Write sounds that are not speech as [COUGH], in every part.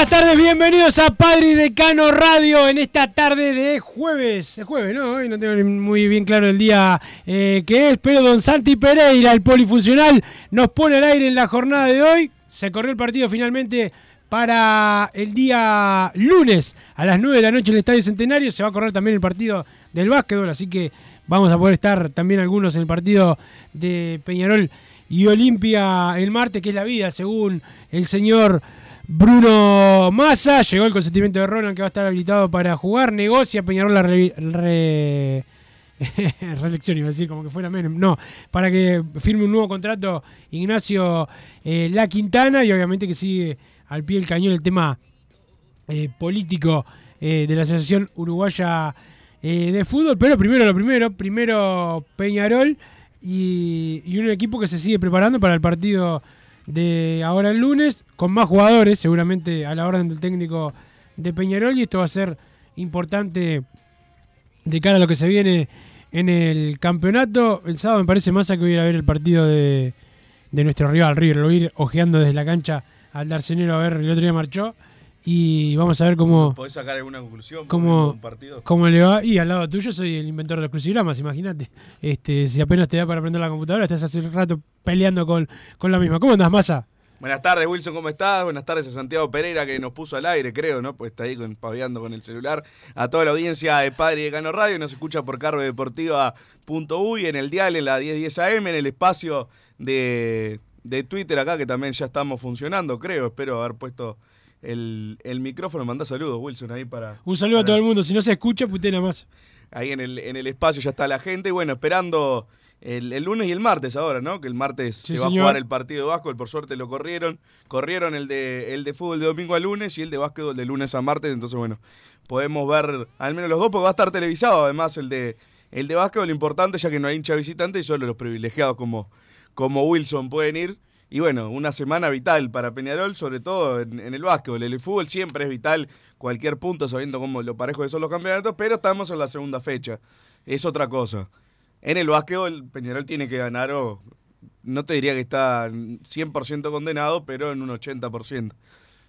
Buenas tardes, bienvenidos a Padre y Decano Radio en esta tarde de jueves. Es jueves, ¿no? Hoy no tengo muy bien claro el día eh, que es, pero Don Santi Pereira, el polifuncional, nos pone al aire en la jornada de hoy. Se corrió el partido finalmente para el día lunes a las 9 de la noche en el Estadio Centenario. Se va a correr también el partido del básquetbol, así que vamos a poder estar también algunos en el partido de Peñarol y Olimpia el martes, que es la vida, según el señor Bruno Massa. Llegó el consentimiento de Roland que va a estar habilitado para jugar. Negocia Peñarol la re- re- [LAUGHS] reelección, iba a decir como que fuera menos. No, para que firme un nuevo contrato Ignacio eh, La Quintana y obviamente que sigue al pie del cañón el tema eh, político eh, de la Asociación Uruguaya eh, de Fútbol. Pero primero lo primero, primero Peñarol y, y un equipo que se sigue preparando para el partido de ahora el lunes, con más jugadores, seguramente a la orden del técnico de Peñarol, y esto va a ser importante de cara a lo que se viene en el campeonato. El sábado me parece más a que voy ir a ver el partido de, de nuestro rival River, lo voy a ir ojeando desde la cancha al Darcenero a ver, el otro día marchó, y vamos a ver cómo... ¿Podés sacar alguna conclusión? ¿Cómo, Un partido. ¿Cómo le va? Y al lado tuyo soy el inventor de los crucigramas, imagínate. Este, si apenas te da para aprender la computadora, estás hace un rato peleando con, con la misma. ¿Cómo andas, Massa? Buenas tardes, Wilson, ¿cómo estás? Buenas tardes a Santiago Pereira que nos puso al aire, creo, ¿no? Pues está ahí con, paveando con el celular. A toda la audiencia de Padre de Cano Radio, nos escucha por carvedeportiva.uy, en el dial, en la 1010 AM, en el espacio de, de Twitter acá, que también ya estamos funcionando, creo. Espero haber puesto el, el micrófono. Mandá saludos, Wilson, ahí para... Un saludo a todo el mundo. Si no se escucha, putea nada más. Ahí en el, en el espacio ya está la gente. Y bueno, esperando el, el lunes y el martes ahora, ¿no? Que el martes Sí, se va señor. a jugar el partido de básquetbol. Por suerte lo corrieron. Corrieron el de, el de fútbol de domingo a lunes y el de básquetbol de lunes a martes. Entonces, bueno, podemos ver al menos los dos porque va a estar televisado. Además, el de, el de básquetbol, importante ya que no hay hincha visitante y solo los privilegiados como, como Wilson pueden ir. Y bueno, una semana vital para Peñarol, sobre todo en, el básquetbol. El fútbol siempre es vital, cualquier punto, sabiendo cómo lo parejo que son los campeonatos, pero estamos en la segunda fecha. Es otra cosa. En el básquetbol, Peñarol tiene que ganar, o no te diría que está 100% condenado, pero en un 80%.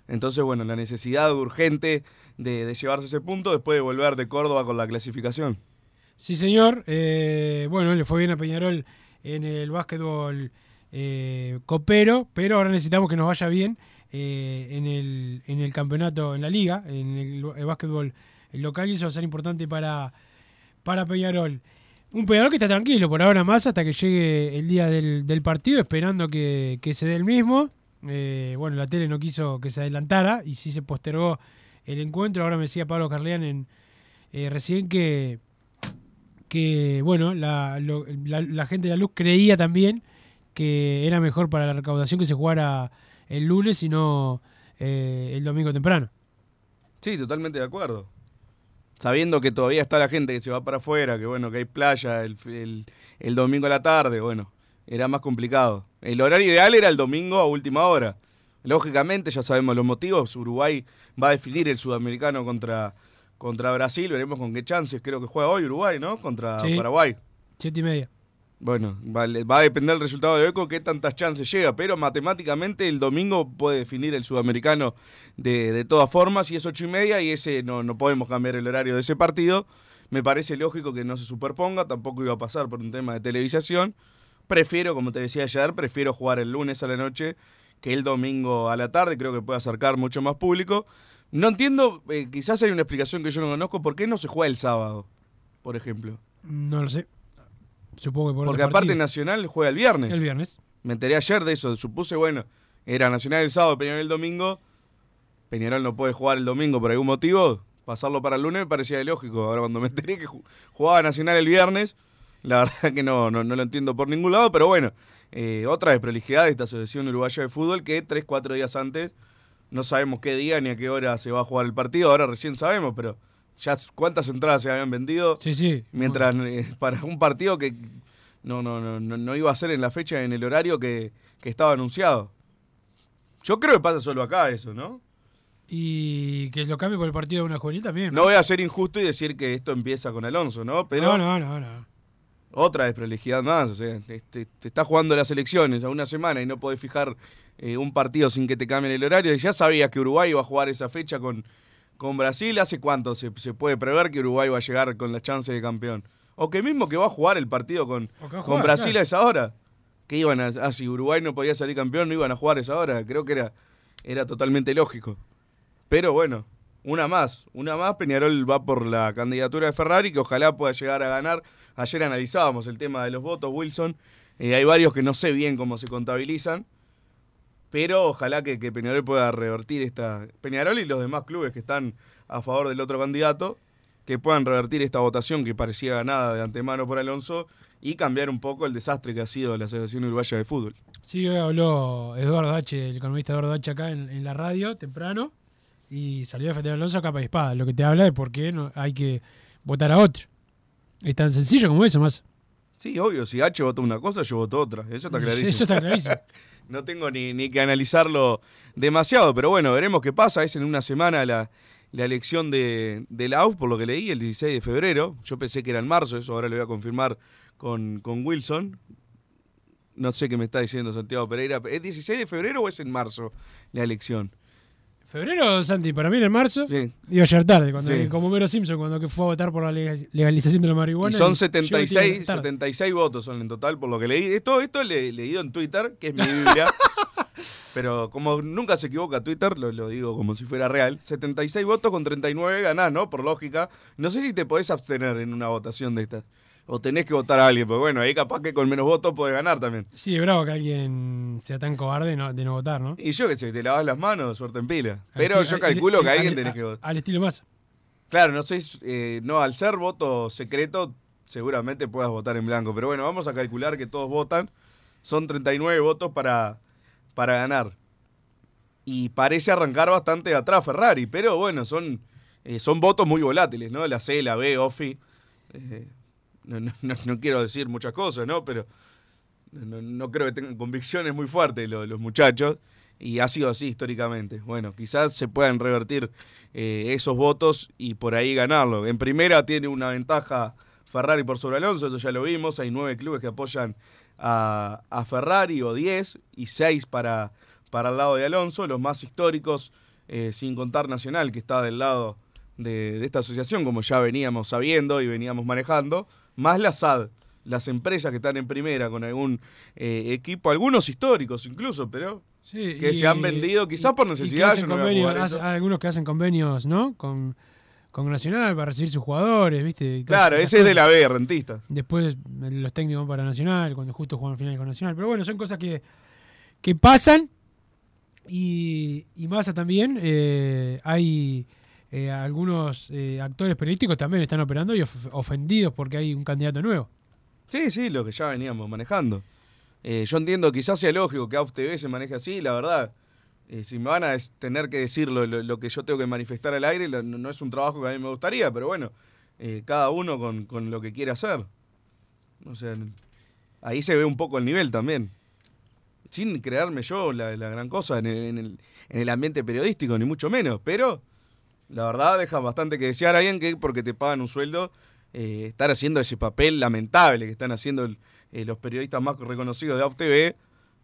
Entonces, bueno, la necesidad urgente de, de llevarse ese punto después de volver de Córdoba con la clasificación. Sí, señor. Eh, bueno, le fue bien a Peñarol en el básquetbol eh, copero, pero ahora necesitamos que nos vaya bien eh, en, el, en el campeonato, en la liga, en el, básquetbol local, y eso va a ser importante para, para Peñarol. Un Peñarol que está tranquilo por ahora más hasta que llegue el día del, partido, esperando que, que se dé el mismo. Eh, bueno, la tele no quiso que se adelantara y sí se postergó el encuentro. Ahora me decía Pablo Carleán eh, recién que, que bueno, la, la- la gente de la luz creía también que era mejor para la recaudación que se jugara el lunes y no eh, el domingo temprano. Sí, totalmente de acuerdo. Sabiendo que todavía está la gente que se va para afuera, que bueno, que hay playa el, el- el domingo a la tarde, bueno, era más complicado. El horario ideal era el domingo a última hora. Lógicamente, ya sabemos los motivos. Uruguay va a definir el sudamericano contra, contra Brasil. Veremos con qué chances. Creo que juega hoy Uruguay, ¿no? Contra Sí. Paraguay. Siete y media. Bueno, va, le- va a depender el resultado de con qué tantas chances llega, pero matemáticamente el domingo puede definir el sudamericano de, de todas formas y es ocho y media y ese no, no podemos cambiar el horario de ese partido. Me parece lógico que no se superponga, tampoco iba a pasar por un tema de televisación. Prefiero, como te decía ayer, prefiero jugar el lunes a la noche que el domingo a la tarde, creo que puede acercar mucho más público. No entiendo, eh, quizás hay una explicación que yo no conozco, ¿por qué no se juega el sábado, por ejemplo? No lo sé. Supongo que por Porque aparte partidos. Nacional juega el viernes. El viernes. Me enteré ayer de eso. Supuse, bueno, era Nacional el sábado, Peñarol el domingo. Peñarol no puede jugar el domingo por algún motivo. Pasarlo para el lunes me parecía lógico. Ahora, cuando me enteré que ju- jugaba Nacional el viernes, la [LAUGHS] verdad que no, no, no lo entiendo por ningún lado. Pero bueno, eh, otra desprolijidad de esta Asociación Uruguaya de Fútbol que tres, cuatro días antes no sabemos qué día ni a qué hora se va a jugar el partido. Ahora recién sabemos, pero ya cuántas entradas se habían vendido. Sí, sí. Mientras eh, para un partido que no, no, no, no, no iba a ser en la fecha, en el horario que, que estaba anunciado. Yo creo que pasa solo acá eso, ¿no? Y que lo cambie por el partido de una juvenil también. No voy a ser injusto y decir que esto empieza con Alonso, ¿no? Pero no, no, no, no. otra desprolijidad más. O sea, este, te está jugando las elecciones a una semana y no podés fijar eh, un partido sin que te cambien el horario. Y ya sabías que Uruguay iba a jugar esa fecha con, con Brasil. ¿Hace cuánto se, se puede prever que Uruguay va a llegar con la chance de campeón? O que mismo que va a jugar el partido con, con Brasil claro. a esa hora. Que iban a, ah, si Uruguay no podía salir campeón, no iban a jugar a esa hora. Creo que era, era totalmente lógico. Pero bueno, una más, una más. Peñarol va por la candidatura de Ferrari, que ojalá pueda llegar a ganar. Ayer analizábamos el tema de los votos, Wilson. Eh, hay varios que no sé bien cómo se contabilizan. Pero ojalá que, que Peñarol pueda revertir esta. Peñarol y los demás clubes que están a favor del otro candidato, que puedan revertir esta votación que parecía ganada de antemano por Alonso y cambiar un poco el desastre que ha sido la Asociación Uruguaya de Fútbol. Sí, hoy habló Eduardo H., el economista Eduardo H. acá en, en la radio temprano y salió a defender a Alonso a capa y espada, lo que te habla de por qué no, hay que votar a otro. Es tan sencillo como eso, más. Sí, obvio, si H votó una cosa, yo voto otra. Eso está [LAUGHS] clarísimo. Eso está clarísimo. [LAUGHS] no tengo ni, ni que analizarlo demasiado, pero bueno, veremos qué pasa. Es en una semana la, la elección de, de AUF, por lo que leí, el 16 de febrero. Yo pensé que era en marzo, eso ahora lo voy a confirmar con, con Wilson. No sé qué me está diciendo Santiago Pereira. ¿Es 16 de febrero o es en marzo la elección? ¿Febrero, Santi? Para mí era en marzo. Sí. Digo ayer tarde, cuando, Sí. como Mero Simpson, cuando que fue a votar por la lega- legalización de la Y marihuana. son y llegó el 76, día tarde. 76 votos son en total, por lo que leí. Esto, esto le leído en Twitter, que es mi Biblia. [LAUGHS] pero como nunca se equivoca Twitter, lo, lo digo como si fuera real. 76 votos con 39 ganás, ¿no? Por lógica. No sé si te podés abstener en una votación de estas. O tenés que votar a alguien, porque bueno, ahí capaz que con menos votos podés ganar también. Sí, es bravo que alguien sea tan cobarde no- de no votar, ¿no? Y yo que sé, te lavas las manos, suerte en pila. Pero yo al- calculo al- que alguien al- tenés que votar. Al estilo más. Claro, no sé, eh, no, al ser voto secreto, seguramente puedas votar en blanco. Pero bueno, vamos a calcular que todos votan. Son 39 votos para, para ganar. Y parece arrancar bastante atrás Ferrari, pero bueno, son, eh, son votos muy volátiles, ¿no? La C, la B, OFI. eh, no, no- no- quiero decir muchas cosas, ¿no? Pero no, no creo que tengan convicciones muy fuertes lo- los muchachos. Y ha sido así históricamente. Bueno, quizás se puedan revertir eh, esos votos y por ahí ganarlo. En primera tiene una ventaja Ferrari por sobre Alonso, eso ya lo vimos. Hay nueve clubes que apoyan a, a Ferrari o diez y seis para, para el lado de Alonso. Los más históricos, eh, sin contar Nacional, que está del lado de, de esta asociación, como ya veníamos sabiendo y veníamos manejando, más la SAD, las empresas que están en primera con algún eh, equipo, algunos históricos incluso, pero Sí, que y- se han vendido quizás por y necesidad. no a algunos que hacen convenios, ¿no? Con, con Nacional para recibir sus jugadores, ¿viste? Claro, ese es de la B, rentista. Después los técnicos van para Nacional, cuando justo juegan finales con Nacional. Pero bueno, son cosas que, que pasan. Y, y más también, eh, hay eh, algunos eh, actores periodísticos también están operando y of- ofendidos porque hay un candidato nuevo. Sí, sí, lo que ya veníamos manejando. Eh, yo entiendo, quizás sea lógico que AUF TV se maneje así, la verdad. Si me van a tener que decir lo, lo- que yo tengo que manifestar al aire, no, es un trabajo que a mí me gustaría, pero bueno, cada uno con, con lo que quiere hacer. O sea, ahí se ve un poco el nivel también. Sin crearme yo la, gran cosa en el- en el ambiente periodístico, ni mucho menos, pero la verdad deja bastante que desear a alguien que porque te pagan un sueldo, eh, estar haciendo ese papel lamentable que están haciendo eh, los periodistas más reconocidos de AUTV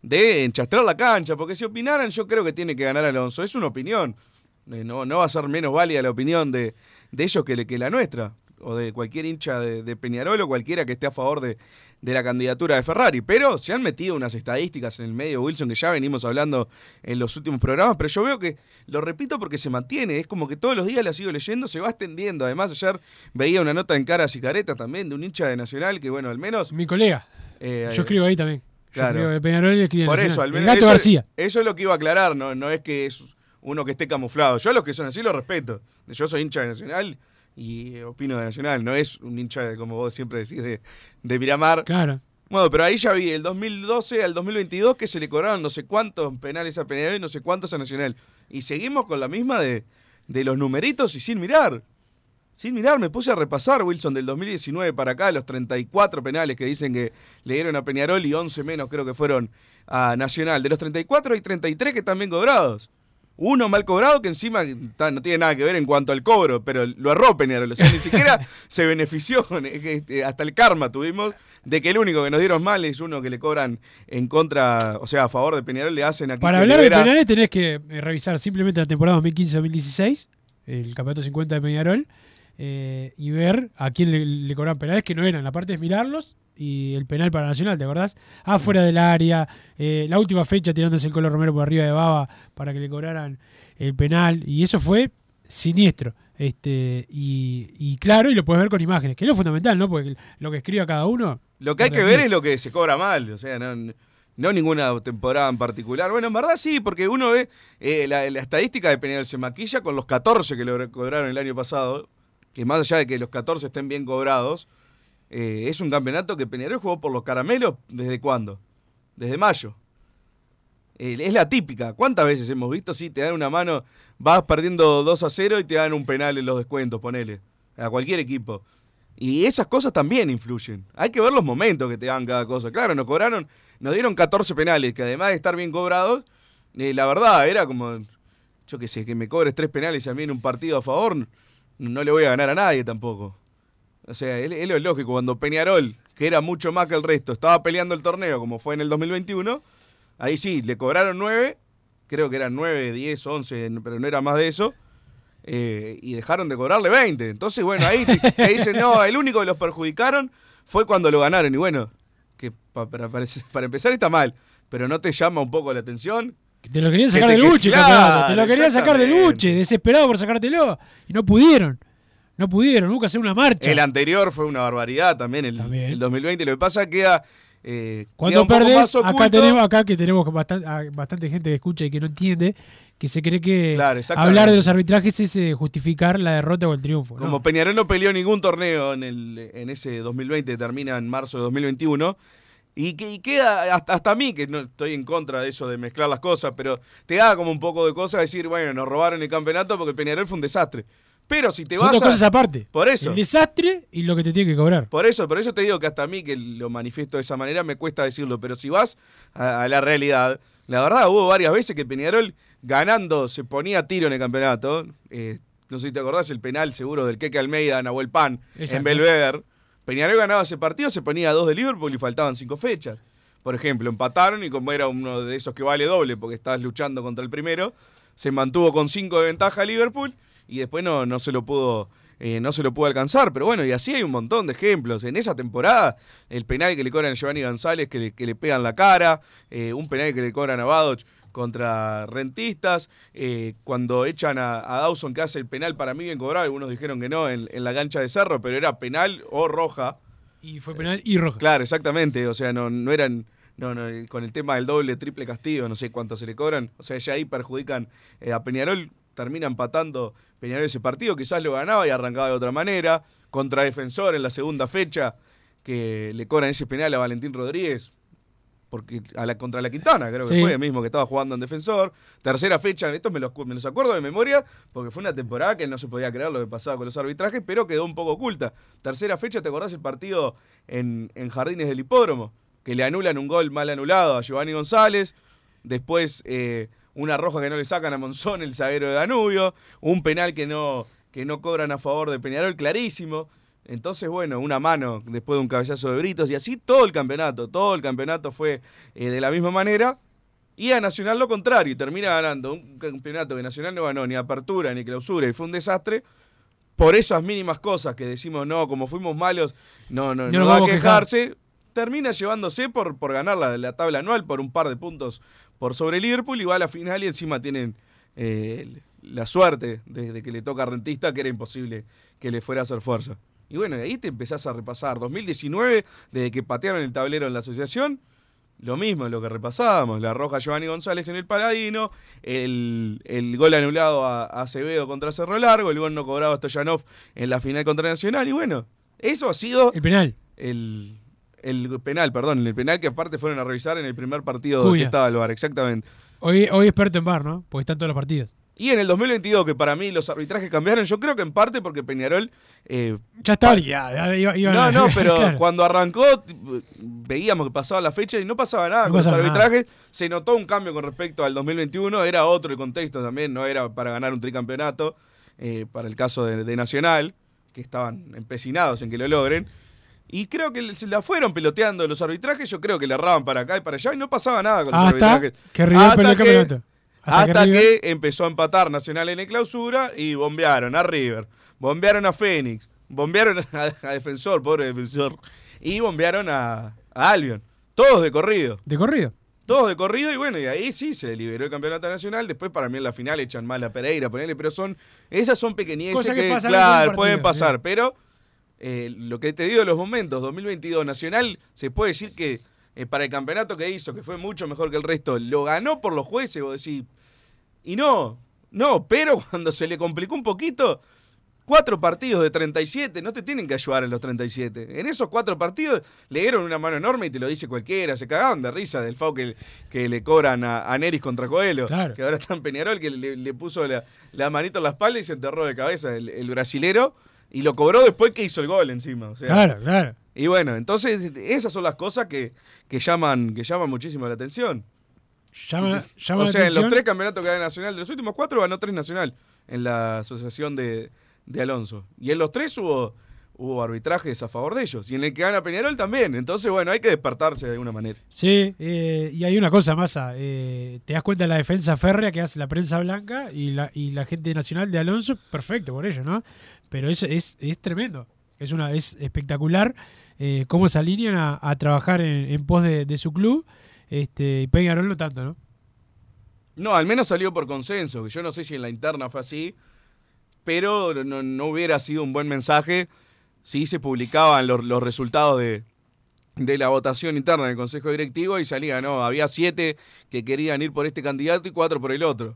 de enchastrar la cancha, porque si opinaran yo creo que tiene que ganar Alonso, es una opinión, Eh, no, no va a ser menos válida la opinión de, de ellos que, que la nuestra, o de cualquier hincha de, de Peñarol o cualquiera que esté a favor de, de la candidatura de Ferrari, pero se han metido unas estadísticas en el medio, Wilson, que ya venimos hablando en los últimos programas, pero yo veo que, lo repito porque se mantiene, es como que todos los días la sigo leyendo, se va extendiendo, además ayer veía una nota en Cara Cicareta también de un hincha de Nacional que, bueno, al menos... Mi colega. eh, Yo escribo ahí también. Yo Claro. escribo de Peñarol y escribo en Por Nacional. eso, al El menos. Gato eso, García. Eso es lo que iba a aclarar, no, no es que es uno que esté camuflado. Yo a los que son así los respeto. Yo soy hincha de Nacional y opino de Nacional. No es un hincha, de, como vos siempre decís, de, de Miramar. Claro. Bueno, pero ahí ya vi, el 2012 al 2022, que se le cobraron no sé cuántos penales a Peñarol y no sé cuántos a Nacional. Y seguimos con la misma de, de los numeritos y sin mirar. Sin mirar, me puse a repasar, Wilson, del 2019 para acá, los 34 penales que dicen que le dieron a Peñarol y 11 menos creo que fueron a Nacional. De los 34 hay 33 que están bien cobrados. Uno mal cobrado que encima ta, no tiene nada que ver en cuanto al cobro, pero lo erró Peñarol. O sea, ni siquiera [LAUGHS] se benefició, con- este, hasta el karma tuvimos, de que el único que nos dieron mal es uno que le cobran en contra, o sea, a favor de Peñarol, le hacen aquí. Para hablar de penales tenés que eh, revisar simplemente la temporada 2015-2016, el campeonato 50 de Peñarol, eh, y ver a quién le, le cobraban penales que no eran. La parte es mirarlos y el penal para Nacional, ¿te acordás? Afuera del área, eh, la última fecha tirándose el Colo Romero por arriba de Baba para que le cobraran el penal, y eso fue siniestro. Este, y, y claro, y lo puedes ver con imágenes, que es lo fundamental, ¿no? Porque lo que escriba cada uno. Lo que hay que ver es lo que se cobra mal, o sea, no, no ninguna temporada en particular. Bueno, en verdad sí, porque uno ve eh, la, la estadística de Peñarol se maquilla con los 14 que lo cobraron el año pasado, que más allá de que los 14 estén bien cobrados, eh, es un campeonato que Peñarol jugó por los caramelos desde cuándo? Desde mayo. Es la típica. ¿Cuántas veces hemos visto? Sí, te dan una mano, vas perdiendo 2 a 0 y te dan un penal en los descuentos, ponele. A cualquier equipo. Y esas cosas también influyen. Hay que ver los momentos que te dan cada cosa. Claro, nos cobraron, nos dieron 14 penales, que además de estar bien cobrados, eh, la verdad era como, yo qué sé, que me cobres tres penales a mí en un partido a favor, no le voy a ganar a nadie tampoco. O sea, es, es lo lógico, cuando Peñarol, que era mucho más que el resto, estaba peleando el torneo como fue en el 2021, ahí sí, le cobraron 9, creo que eran 9, 10, 11, pero no era más de eso. eh, y dejaron de cobrarle 20. Entonces, bueno, ahí te, te dicen, no, el único que los perjudicaron fue cuando lo ganaron. Y bueno, que pa- para, para, para empezar está mal, pero no te llama un poco la atención. Te lo querían Que sacar te- del que- buche, claro, campeonato. Te lo querían sacar del exactamente. buche, desesperado por sacártelo. Y no pudieron. No pudieron, nunca hacer una marcha. El anterior fue una barbaridad también, el, el 2020. Lo que pasa es que queda. eh, Cuando perdés, acá oculto. tenemos, acá que tenemos bastante, gente que escucha y que no entiende, que se cree que Claro, hablar de los arbitrajes es eh, justificar la derrota o el triunfo. ¿no? Como Peñarol no peleó ningún torneo en, el, en ese 2020, termina en marzo de 2021. Y, que, y queda hasta, hasta a mí, que no estoy en contra de eso de mezclar las cosas, pero te da como un poco de cosa decir, bueno, nos robaron el campeonato porque Peñarol fue un desastre. Pero si te Son vas dos a- cosas aparte. Por eso. El desastre y lo que te tiene que cobrar. Por eso, por eso te digo que hasta a mí que lo manifiesto de esa manera me cuesta decirlo, pero si vas a, a la realidad, la verdad hubo varias veces que Peñarol ganando se ponía a tiro en el campeonato. Eh, no sé si te acordás el penal seguro del Keke Almeida, Nahuel Pan, en. Belvedere. Peñarol ganaba ese partido, se ponía a dos de Liverpool y faltaban cinco fechas. Por ejemplo, empataron y como era uno de esos que vale doble porque estabas luchando contra el primero, se mantuvo con cinco de ventaja Liverpool y después no, no se lo pudo eh, no se lo pudo alcanzar. Pero bueno, y así hay un montón de ejemplos. En esa temporada, el penal que le cobran a Giovanni González, que le, que le pegan la cara, eh, un penal que le cobran a Badoch contra rentistas, eh, cuando echan a, a Dawson que hace el penal para mí bien cobrado, algunos dijeron que no en, en la cancha de Cerro, pero era penal o roja. Y fue penal y roja. Claro, exactamente, o sea, no, no eran... No, no, con el tema del doble, triple castigo, no sé cuánto se le cobran. O sea, ya ahí perjudican a Peñarol, termina empatando Peñarol ese partido, quizás lo ganaba y arrancaba de otra manera. Contra Defensor en la segunda fecha, que le cobran ese penal a Valentín Rodríguez. porque a la, contra la Quintana, creo que Sí. fue el mismo que estaba jugando en defensor. Tercera fecha, esto me los, me los acuerdo de memoria, porque fue una temporada que no se podía creer lo que pasaba con los arbitrajes, pero quedó un poco oculta. Tercera fecha, ¿te acordás el partido en, en Jardines del Hipódromo? Que le anulan un gol mal anulado a Giovanni González. Después, eh, una roja que no le sacan a Monzón, el zaguero de Danubio. Un penal que no, que no cobran a favor de Peñarol, clarísimo. Entonces, bueno, una mano después de un cabezazo de Britos y así todo el campeonato. Todo el campeonato fue eh, de la misma manera. Y a Nacional lo contrario, y termina ganando un campeonato que Nacional no ganó ni apertura ni clausura y fue un desastre. Por esas mínimas cosas que decimos, no, como fuimos malos, no, no, No no, va a vamos a quejar. Termina llevándose por, por ganar la, la tabla anual por un par de puntos por sobre Liverpool y va a la final y encima tienen eh, la suerte de, de que le toca a Rentista que era imposible que le fuera a hacer fuerza. Y bueno, ahí te empezás a repasar. 2019, desde que patearon el tablero en la asociación, lo mismo, lo que repasábamos. La roja Giovanni González en el Paladino, el, el gol anulado a, a Acevedo contra Cerro Largo, el gol no cobrado a Stoyanov en la final contra Nacional. Y bueno, eso ha sido El penal. el, el penal, perdón, el penal que aparte fueron a revisar en el primer partido Cuya. que estaba el VAR, exactamente. Hoy, hoy experto en bar, ¿no? Porque están todos los partidos. Y en el 2022, que para mí los arbitrajes cambiaron, yo creo que en parte porque Peñarol eh, Ya está ya, iba- iban no, a- no, pero [LAUGHS] claro. cuando arrancó veíamos que pasaba la fecha y no pasaba nada No con pasaba los nada. arbitrajes. Se notó un cambio con respecto al 2021, era otro el contexto también, no era para ganar un tricampeonato, eh, para el caso de, de Nacional, que estaban empecinados en que lo logren. Y creo que se la fueron peloteando los arbitrajes, yo creo que le erraban para acá y para allá y no pasaba nada con los Hasta arbitrajes. que el que-. Hasta Hasta, que empezó a empatar Nacional en el clausura y bombearon a River, bombearon a Fénix, bombearon [LAUGHS] a, a Defensor, pobre Defensor, y bombearon a, a Albion. Todos de corrido. De corrido. Todos de corrido y bueno, y ahí sí se liberó el campeonato nacional. Después para mí en la final echan mal a Pereira, ponele, pero son esas son pequeñeces Cosas que que, pasan claro, pueden pasar, pero eh, lo que te digo de los momentos, 2022 Nacional, se puede decir que eh, para el campeonato que hizo, que fue mucho mejor que el resto, lo ganó por los jueces, vos decís, y no, no, pero [LAUGHS] cuando se le complicó un poquito, cuatro partidos de 37, no te tienen que ayudar en los 37. En esos cuatro partidos le dieron una mano enorme y te lo dice cualquiera, se cagaban de risa del FAU que, que le cobran a, a Neris contra Coelho, Claro. que ahora está en Peñarol, que le, le puso la, la manito en la espalda y se enterró de cabeza el, el brasilero. Y lo cobró después que hizo el gol encima. O sea, Claro, claro. Y bueno, entonces esas son las cosas que, que llaman, que llaman muchísimo la atención. Llama, llama o la sea, en los tres campeonatos que gana Nacional, de los últimos cuatro ganó tres Nacional en la asociación de, de Alonso. Y en los tres hubo, hubo arbitrajes a favor de ellos. Y en el que gana Peñarol también. Entonces, bueno, hay que despertarse de alguna manera. Sí, eh, y hay una cosa, Massa. eh, te das cuenta de la defensa férrea que hace la prensa blanca y la, y la gente nacional de Alonso, perfecto por ello, ¿no? Pero es, es, es tremendo. Es, una, es espectacular eh, cómo se alinean a, trabajar en, en pos de, su club. Este, y Peñarol no tanto, ¿no? No, al menos salió por consenso, que yo no sé si en la interna fue así, pero no, no hubiera sido un buen mensaje si se publicaban los, los resultados de, de la votación interna del Consejo Directivo y salía, no, había siete que querían ir por este candidato y cuatro por el otro.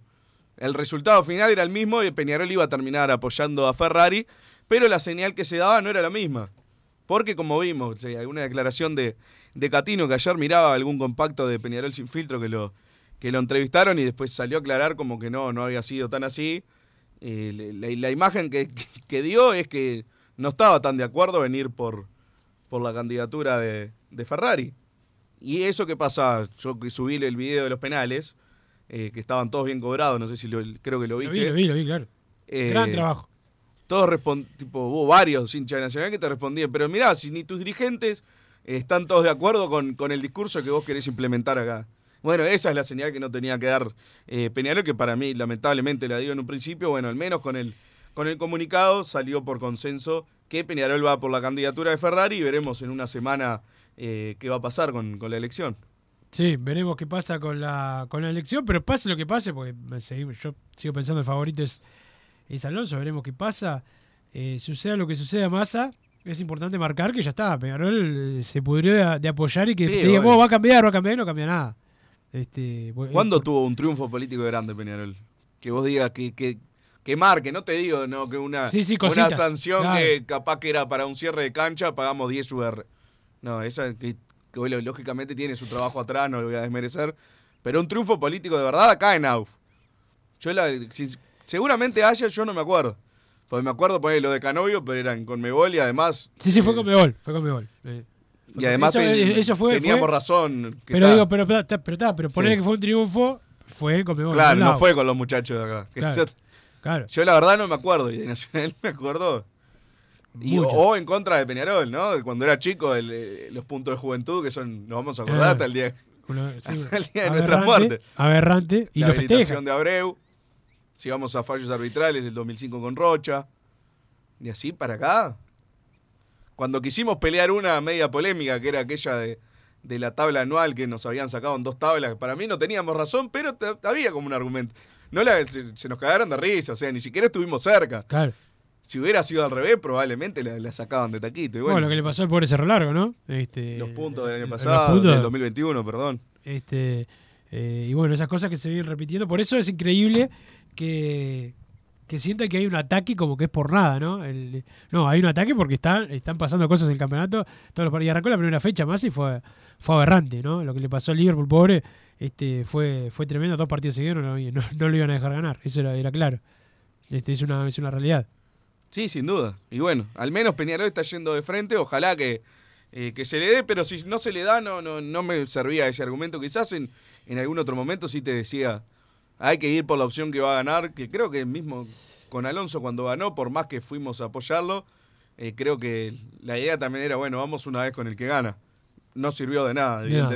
El resultado final era el mismo y Peñarol iba a terminar apoyando a Ferrari, pero la señal que se daba no era la misma. Porque como vimos, hay una declaración de, de Catino que ayer miraba algún compacto de Peñarol sin filtro que lo, que lo entrevistaron y después salió a aclarar como que no, no había sido tan así. Eh, la, la imagen que, que dio es que no estaba tan de acuerdo venir por, por la candidatura de, de Ferrari. Y eso que pasa, yo que subí el video de los penales, eh, que estaban todos bien cobrados, no sé si lo, creo que lo Lo viste. vi, lo vi, lo vi, claro. Eh, Gran trabajo. Todos respon- tipo, hubo varios hinchas de Nacional que te respondían, pero mirá, si ni tus dirigentes eh, están todos de acuerdo con, con el discurso que vos querés implementar acá. Bueno, esa es la señal que no tenía que dar eh, Peñarol, que para mí, lamentablemente, la digo en un principio, bueno, al menos con el, con el comunicado salió por consenso que Peñarol va por la candidatura de Ferrari y veremos en una semana eh, qué va a pasar con, con la elección. Sí, veremos qué pasa con la, con la elección, pero pase lo que pase, porque me seguimos- yo sigo pensando el favorito es, es Alonso, veremos qué pasa. Eh, suceda lo que suceda Massa, es importante marcar que ya está, Peñarol eh, se pudrió de, de apoyar y que Sí, te diga. "Oh, va a cambiar, va a cambiar, y no cambia nada. Este, ¿Cuándo por- tuvo un triunfo político grande Peñarol? Que vos digas que, que, que marque, no te digo no que una, Sí, sí, una cositas, sanción claro. que capaz que era para un cierre de cancha, pagamos 10 UR. No, esa que que bueno, lógicamente tiene su trabajo atrás, no lo voy a desmerecer, pero un triunfo político de verdad acá en AUF. Yo la, si- seguramente haya, yo no me acuerdo. Porque me acuerdo poner lo de Canovio, pero eran con Mebol y además. Sí, sí, fue eh, con Mebol, fue con Mebol. Eh, Y además eso, ten- eso fue, teníamos fue- razón. que Pero digo, pero, pero, pero, está, pero poner Sí. que fue un triunfo, fue con Mebol. Claro, no fue con los muchachos de acá. Que Claro, [LAUGHS] yo, claro. yo la verdad no me acuerdo, y de Nacional [LAUGHS] me acuerdo. Y, o, en contra de Peñarol, ¿no? Cuando era chico, el, eh, los puntos de juventud, que son, nos vamos a acordar Ah. hasta el día, [LAUGHS] sí, hasta el día de nuestra aberrante, muerte. Aberrante. Y la lo habilitación de Abreu. Si vamos a fallos arbitrales, el 2005 con Rocha. Y así para acá. Cuando quisimos pelear una media polémica, que era aquella de, de la tabla anual que nos habían sacado en dos tablas, para mí no teníamos razón, pero había como un argumento. No la- se, se nos cagaron de risa, o sea, ni siquiera estuvimos cerca. Claro. Si hubiera sido al revés, probablemente la, la sacaban de taquito. Y Bueno, bueno, lo que le pasó al pobre Cerro Largo, ¿no? Este, los puntos del año los pasado, puntos. del 2021, perdón. Este, eh, y bueno, esas cosas que se vienen repitiendo. Por eso es increíble que, que sientan que hay un ataque como que es por nada, ¿no? El- no, hay un ataque porque están, están pasando cosas en el campeonato. Todos los, y arrancó la primera fecha más y fue, fue aberrante, ¿no? Lo que le pasó al Liverpool, pobre, este, fue, fue tremendo. Dos partidos seguidos no, no, no lo iban a dejar ganar. Eso era, era claro. Este, es, una, es una realidad. Sí, sin duda. Y bueno, al menos Peñarol está yendo de frente. Ojalá que, eh, que se le dé, pero si no se le da, no, no, no me servía ese argumento. Quizás en, en algún otro momento sí te decía, hay que ir por la opción que va a ganar, que creo que mismo con Alonso cuando ganó, por más que fuimos a apoyarlo, eh, creo que la idea también era, bueno, vamos una vez con el que gana. No sirvió de nada, De nada.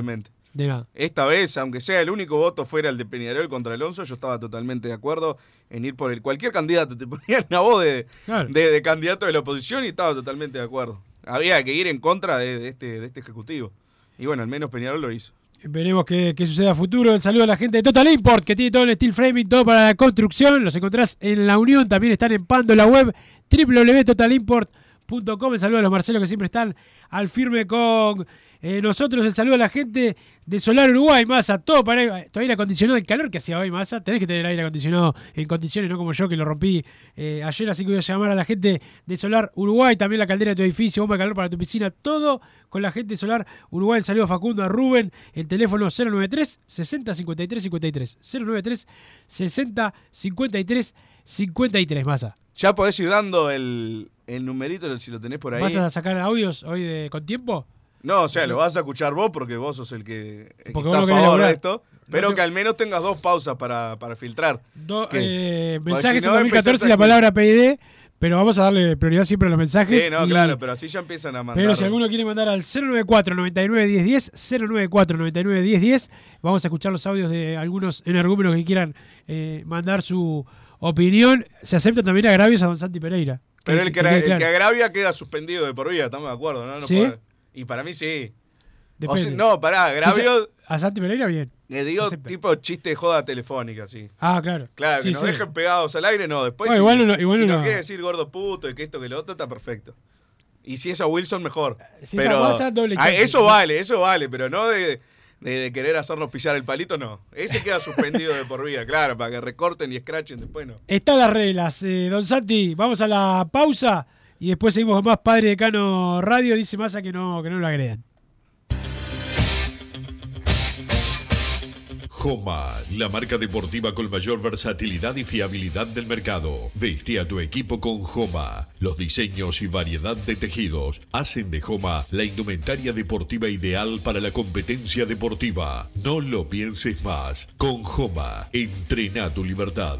Evidentemente. De nada. Esta vez, aunque sea el único voto fuera el de Peñarol contra Alonso, yo estaba totalmente de acuerdo en ir por el. Cualquier candidato, te [LAUGHS] ponían a voz de, Claro. de, de candidato de la oposición y estaba totalmente de acuerdo. Había que ir en contra de, de este, de este ejecutivo. Y bueno, al menos Peñarol lo hizo. Veremos qué, qué sucede a futuro. El saludo a la gente de Total Import, que tiene todo el steel framing, todo para la construcción. Los encontrás en La Unión, también están en Pando, la web www.totalimport.com. El saludo a los Marcelos que siempre están al firme con eh, nosotros. El saludo a la gente de Solar Uruguay, Massa, todo para todo aire acondicionado. El calor que hacía hoy, Massa. Tenés que tener aire acondicionado en condiciones, no como yo que lo rompí eh, ayer. Así que voy a llamar a la gente de Solar Uruguay, también la caldera de tu edificio, bomba de calor para tu piscina, todo con la gente de Solar Uruguay. El saludo a Facundo, a Rubén, el teléfono 093 60 53 53. 093 60 53 53, Massa. Ya podés ir dando el, el numerito si lo tenés por ahí. ¿Vas a sacar audios hoy de, con tiempo? No, o sea, lo vas a escuchar vos porque vos sos el que, el que Porque está a favor de esto. Pero que al menos tengas dos pausas para, para filtrar. Eh, mensajes si no, en 2014 empezás y la palabra PID, pero vamos a darle prioridad siempre a los mensajes. Sí, no, y- claro, pero así ya empiezan a mandar. Pero si alguno quiere mandar al 094 99 10 10, 094 99 10 10, vamos a escuchar los audios de algunos energúmenos que quieran eh, mandar su opinión. Se acepta también agravios a Don Santi Pereira. Pero el que, quede el que agravia queda suspendido de por vida, estamos de acuerdo, ¿no? No ¿Sí? puede- Y para mí sí. O Depende. sea, no, pará, Si agravio, se- a Santi Pereira, bien. le digo tipo chiste de joda telefónica, sí. Ah, claro. Claro, Sí, que nos sí. dejen pegados al aire, no. Después, si, igual no- igual si no- quiere decir gordo puto y que esto que lo otro, está perfecto. Y si es a Wilson, mejor. Si es a Massa, doble Ah. Eso vale, eso vale, pero no de, de- de querer hacernos pisar el palito, no. Ese queda suspendido de por vida, claro, para que recorten y escrachen después, no. Están las reglas. Eh, don Santi, vamos a la pausa y después seguimos con más Padre Decano Radio. Dice Massa que no, que no lo agredan. Joma, la marca deportiva con mayor versatilidad y fiabilidad del mercado. Veste a tu equipo con Joma. Los diseños y variedad de tejidos hacen de Joma la indumentaria deportiva ideal para la competencia deportiva. No lo pienses más. Con Joma, entrena tu libertad.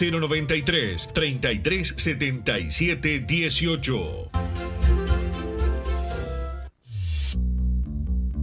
093 3377 18.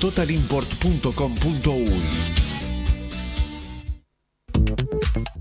www.totalimport.com.uy.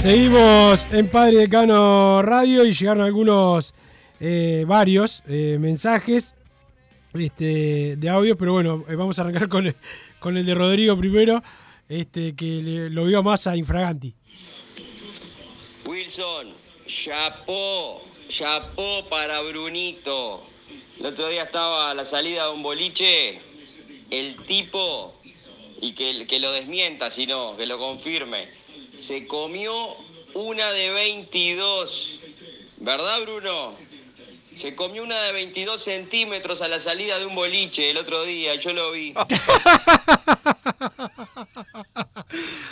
Seguimos en Padre Decano Radio y llegaron algunos, eh, varios eh, mensajes este, de audio, pero bueno, eh, vamos a arrancar con el, con el de Rodrigo primero, este, que lo vio más a Infraganti. Wilson, chapó, chapó para Brunito. El otro día estaba a la salida de un boliche, el tipo, y que, que lo desmienta, si no, que lo confirme, se comió una de 22. ¿Verdad, Bruno? Se comió una de 22 centímetros a la salida de un boliche el otro día, yo lo vi. [LAUGHS]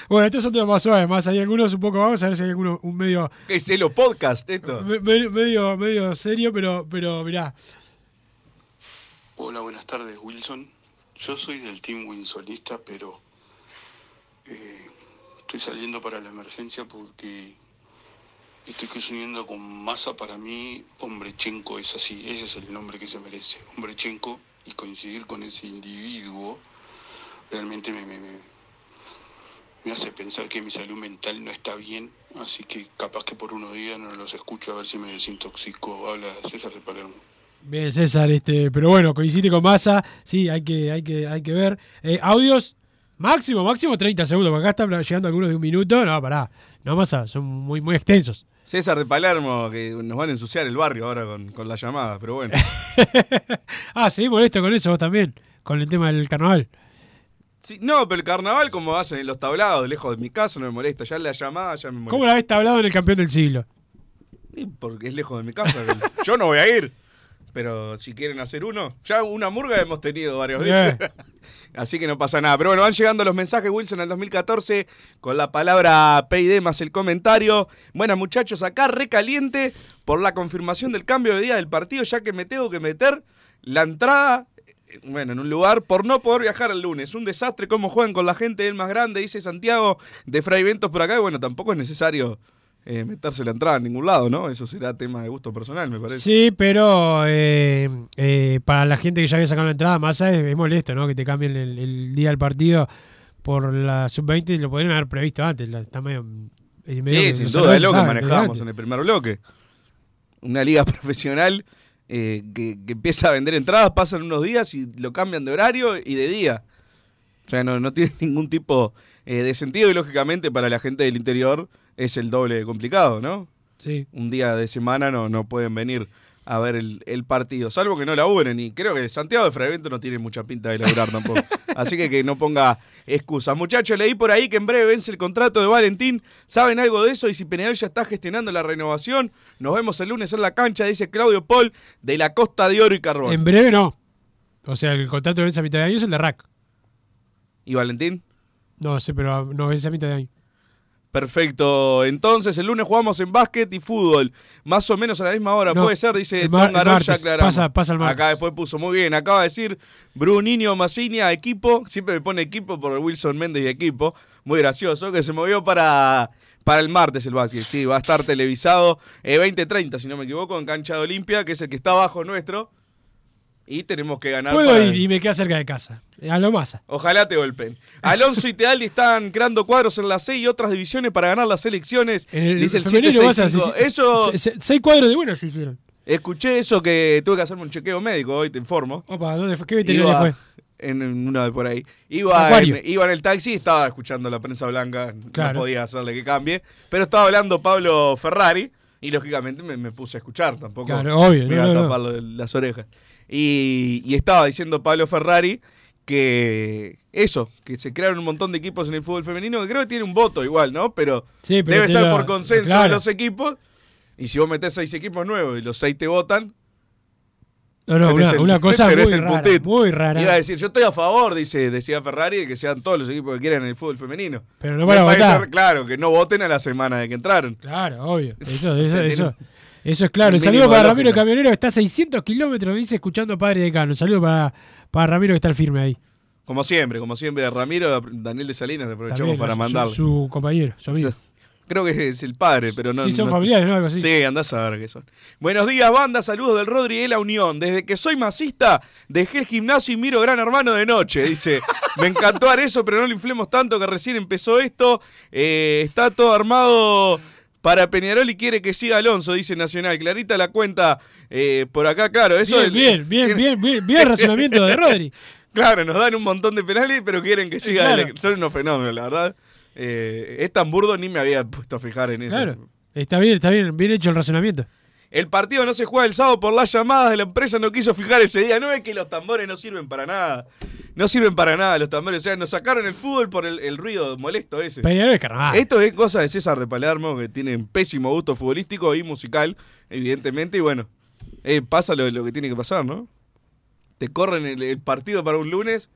Bueno, esto es otro más suave, más hay algunos un poco, vamos a ver si hay alguno un medio... ¿Qué es el podcast esto? me- me- medio, medio serio, pero, pero mirá. Hola, buenas tardes, Wilson. Yo soy del team Winsonista, pero eh, estoy saliendo para la emergencia porque estoy coincidiendo con masa para mí. Hombrechenko es así, ese es el nombre que se merece. Hombrechenko y coincidir con ese individuo realmente me, me, me- hace pensar que mi salud mental no está bien. Así que capaz que por unos días no los escucho a ver si me desintoxico. Habla César de Palermo. Bien, César, este, pero bueno, coincide con Massa, sí, hay que, hay que, hay que ver. Eh, audios, máximo, máximo 30 segundos, acá están llegando algunos de un minuto, no, pará, no Massa, son muy, muy extensos. César de Palermo, que nos van a ensuciar el barrio ahora con, con la llamada, pero bueno. [LAUGHS] ah, sí, molesto con eso vos también, con el tema del carnaval. Sí, no, pero el carnaval, como hacen en los tablados, lejos de mi casa, no me molesta. Ya la llamada ya me molesta. ¿Cómo la habéis hablado en el campeón del siglo? Sí, Porque es lejos de mi casa. [LAUGHS] Yo no voy a ir. Pero si quieren hacer uno, ya una murga hemos tenido varias Bien. veces. [LAUGHS] Así que no pasa nada. Pero bueno, van llegando los mensajes, Wilson, al 2014, con la palabra PID más el comentario. Bueno, muchachos, acá recaliente por la confirmación del cambio de día del partido, ya que me tengo que meter la entrada, eh, bueno, en un lugar, por no poder viajar el lunes. Un desastre cómo juegan con la gente del más grande, dice Santiago, de Fray Ventos por acá. Y bueno, tampoco es necesario eh, meterse la entrada en ningún lado, ¿no? Eso será tema de gusto personal, me parece. Sí, pero eh, eh, para la gente que ya había sacado la entrada, más es, es molesto, ¿no? Que te cambien el, el día del partido por la sub-20, lo podrían haber previsto antes. la- Está medio. es medio Sí, sin duda, es lo que manejábamos en el primer bloque. Una liga [LAUGHS] profesional eh, que, que empieza a vender entradas, pasan unos días y lo cambian de horario y de día. O sea, no, no tiene [LAUGHS] ningún tipo de sentido y lógicamente para la gente del interior es el doble de complicado, ¿no? Sí. Un día de semana no, no pueden venir a ver el, el partido, salvo que no laburen y creo que Santiago de Frevento no tiene mucha pinta de laburar tampoco. [LAUGHS] Así que que no ponga excusas. Muchachos, leí por ahí que en breve vence el contrato de Valentín. ¿Saben algo de eso? Y si Peñarol ya está gestionando la renovación, nos vemos el lunes en la cancha, dice Claudio Paul, de la Costa de Oro y Carbón. En breve no. O sea, el contrato de vence a mitad de año es el de Rack. ¿Y Valentín? No sé, pero no vence a mitad de año. Perfecto. Entonces, el lunes jugamos en básquet y fútbol. Más o menos a la misma hora. No, Puede ser, dice Tom ya aclaramos. Pasa- pasa el martes. Acá después puso muy bien. Acaba de decir Bruninho Massinia, equipo. Siempre me pone equipo por Wilson Méndez y equipo. Muy gracioso. Que se movió para, para el martes el básquet. Sí, va a estar televisado eh, 20-30, si no me equivoco, en Cancha de Olimpia, que es el que está abajo nuestro. Y tenemos que ganar. Puedo para- ir y me queda cerca de casa. A lo masa. Ojalá te golpeen. Alonso y Tealdi están creando cuadros en la C y otras divisiones para ganar las elecciones. En el dice el femenino vas a 765. se- Eso, se- se- seis cuadros de buenos se hicieron. escuché eso que tuve que hacerme un chequeo médico hoy, te informo. Opa, ¿dónde fue? ¿Qué veterinaria fue? En, en una de por ahí. Iba en, iba en el taxi y estaba escuchando la prensa blanca. Claro. No podía hacerle que cambie. Pero estaba hablando Pablo Ferrari y lógicamente me, me puse a escuchar tampoco. Claro, obvio, Me no, iba a no, tapar las orejas. Y, y estaba diciendo Pablo Ferrari que eso, que se crearon un montón de equipos en el fútbol femenino, que creo que tiene un voto igual, ¿no? Pero, Sí, pero debe ser por consenso de los equipos. Y si vos metés seis equipos nuevos y los seis te votan, No, no, una, el- una [LAUGHS] cosa muy rara, putit. muy rara. Iba a decir, yo estoy a favor, dice, decía Ferrari, de que sean todos los equipos que quieran en el fútbol femenino. Pero no para parece votar. Claro, que no voten a la semana de que entraron. Claro, obvio. Eso, [LAUGHS] eso, eso, eso es claro. un saludo para Ramiro lógica. Camionero, que está a 600 kilómetros, dice, escuchando Padre de Cano. Un saludo para, para Ramiro, que está al firme ahí. Como siempre, como siempre, Ramiro, Daniel de Salinas, aprovechamos También, para su- mandarle. Su, compañero, su amigo. [LAUGHS] Creo que es el padre, pero no. Sí, son no- familiares, ¿no? Algo así. Sí, andás a ver qué son. Buenos días, banda. Saludos del Rodri de la Unión. Desde que soy masista, dejé el gimnasio y miro Gran Hermano de noche. Dice, me encantó eso, pero no lo inflemos tanto que recién empezó esto. Eh, está todo armado para Peñarol y quiere que siga Alonso, dice Nacional. Clarita la cuenta eh, por acá, claro. Eso Bien, bien, bien, bien, bien, bien el [LAUGHS] razonamiento de Rodri. Claro, nos dan un montón de penales, pero quieren que siga. Claro. Son unos fenómenos, la verdad. Eh, es tan burdo, ni me había puesto a fijar en eso. Claro. Está bien, está bien, bien hecho el razonamiento. El partido no se juega el sábado por las llamadas de la empresa, no quiso fijar ese día. No es que los tambores no sirven para nada. No sirven para nada los tambores. O sea, nos sacaron el fútbol por el, el ruido molesto ese. Peñarol es carnaval. Esto es cosa de César de Palermo, que tiene un pésimo gusto futbolístico y musical, evidentemente. Y bueno, eh, pasa lo, lo que tiene que pasar, ¿no? Te corren el, el partido para un lunes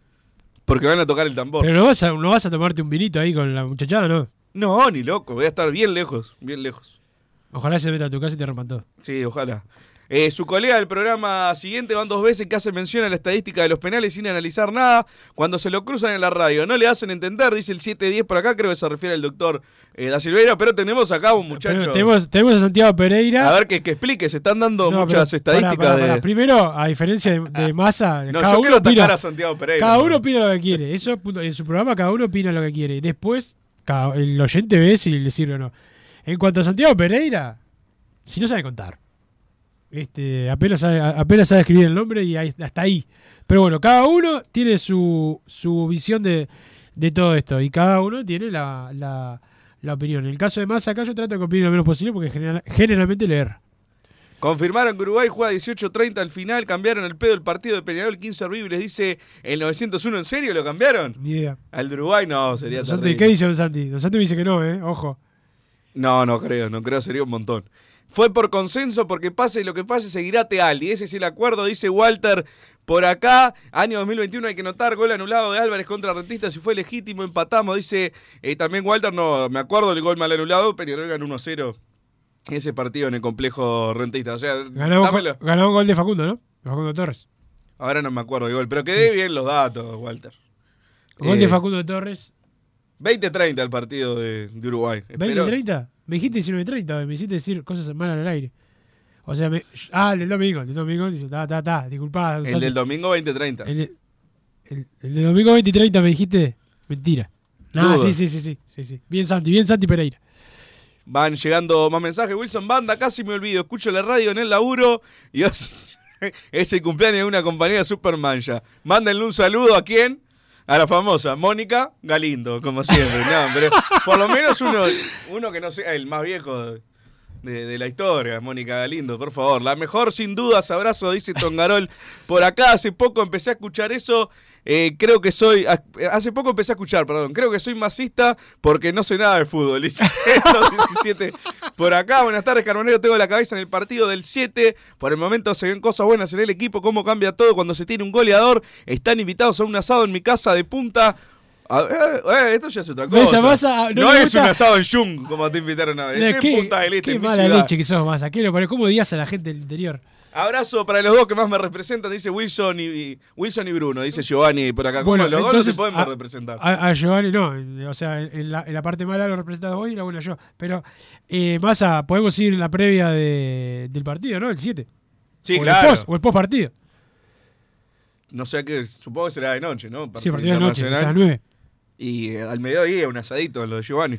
porque van a tocar el tambor. Pero no vas, a, no vas a tomarte un vinito ahí con la muchachada, ¿no? No, ni loco. Voy a estar bien lejos, bien lejos. Ojalá se meta a tu casa y te rompan todo. Sí, ojalá. Eh, su colega del programa siguiente van dos veces que hace mención a la estadística de los penales sin analizar nada. Cuando se lo cruzan en la radio, no le hacen entender, dice el 710 por acá, creo que se refiere al doctor eh, Da Silveira, pero tenemos acá un muchacho. Pero tenemos, tenemos a Santiago Pereira. A ver que, que explique, se están dando No, muchas estadísticas pará. de. Primero, a diferencia de, de Massa, No, cada yo uno quiero atacar opina, a Santiago Pereira. cada ¿no? uno opina lo que quiere. Eso en su programa cada uno opina lo que quiere. Después, cada- el oyente ve si le sirve o no. En cuanto a Santiago Pereira, si no sabe contar. Este, apenas sabe, apenas sabe escribir el nombre y ahí- hasta ahí. Pero bueno, cada uno tiene su, su visión de, de todo esto y cada uno tiene la, la, la opinión. En el caso de Massa, acá yo trato de opinar lo menos posible porque general- generalmente leer. Confirmaron que Uruguay juega 18-30 al final, cambiaron el pedo del partido de Peñarol, 15 horribles, dice el 901. ¿En serio lo cambiaron? Ni idea. Al de Uruguay no, sería Don Santi. ¿Qué dice Don Santi? Don Santi me dice que no, ¿eh? Ojo. No, no creo, no creo, sería un montón. Fue por consenso, porque pase lo que pase, seguirá Tealdi. Ese es el acuerdo, dice Walter. Por acá, año 2021 hay que notar, gol anulado de Álvarez contra Rentista, si fue legítimo, empatamos, dice eh, también Walter, no, me acuerdo del gol mal anulado, Peñarol ganó 1-0 ese partido en el complejo Rentista. O sea, Ganó, un gol de Facundo, ¿no? De Facundo Torres. Ahora no me acuerdo del gol, pero quedé bien los datos, Walter. Gol Eh, de Facundo Torres. 20-30 el partido de, de Uruguay. Espero- ¿20-30? Me dijiste 19-30, me hiciste decir cosas malas al aire. O sea, me, ah, el del domingo, el del domingo, dice, ta, ta, ta, disculpá. El del domingo 20-30. El, de- el- el del domingo 20 y 30 me dijiste, mentira. Dudo. sí, sí, sí, sí, sí, sí. Bien Santi, bien Santi Pereira. Van llegando más mensajes. Wilson Banda, casi me olvido. Escucho la radio en el laburo y es, [LAUGHS] es el cumpleaños de una compañera Superman ya. Mándenle un saludo a quién? A la famosa Mónica Galindo, como siempre. No, pero por lo menos uno, uno que no sea el más viejo de, de la historia, Mónica Galindo, por favor. La mejor sin dudas, abrazo, dice Tongarol. Por acá hace poco empecé a escuchar eso. Eh, creo que soy. a- Hace poco empecé a escuchar, perdón. Creo que soy masista porque no sé nada de fútbol. Dice [LAUGHS] los 17. Por acá, buenas tardes, Carbonero. Tengo la cabeza en el partido del 7. Por el momento se ven cosas buenas en el equipo. Cómo cambia todo cuando se tiene un goleador. Están invitados a un asado en mi casa de punta. A ver, eh, esto ya es otra ¿Ves cosa. No, es gusta- un asado en Jung, como te invitaron a ver. Es qué Punta del Este, qué mala ciudad. leche que sos, Massa. ¿Qué lo pare- ¿Cómo odias a la gente del interior? Abrazo para los dos que más me representan, dice Wilson y, Wilson y Bruno, dice Giovanni por acá. ¿Cómo Bueno, los dos no se a- representar? A, a Giovanni no, o sea, en la, en la parte mala lo representas vos y la buena yo. Pero, eh, Massa, podemos ir en la previa de- del partido, ¿no? El 7. Sí, o claro. El post, o el post partido. No sé qué, supongo que será de noche, ¿no? Sí, partido de noche, a las 9. Y al mediodía un asadito, lo de Giovanni.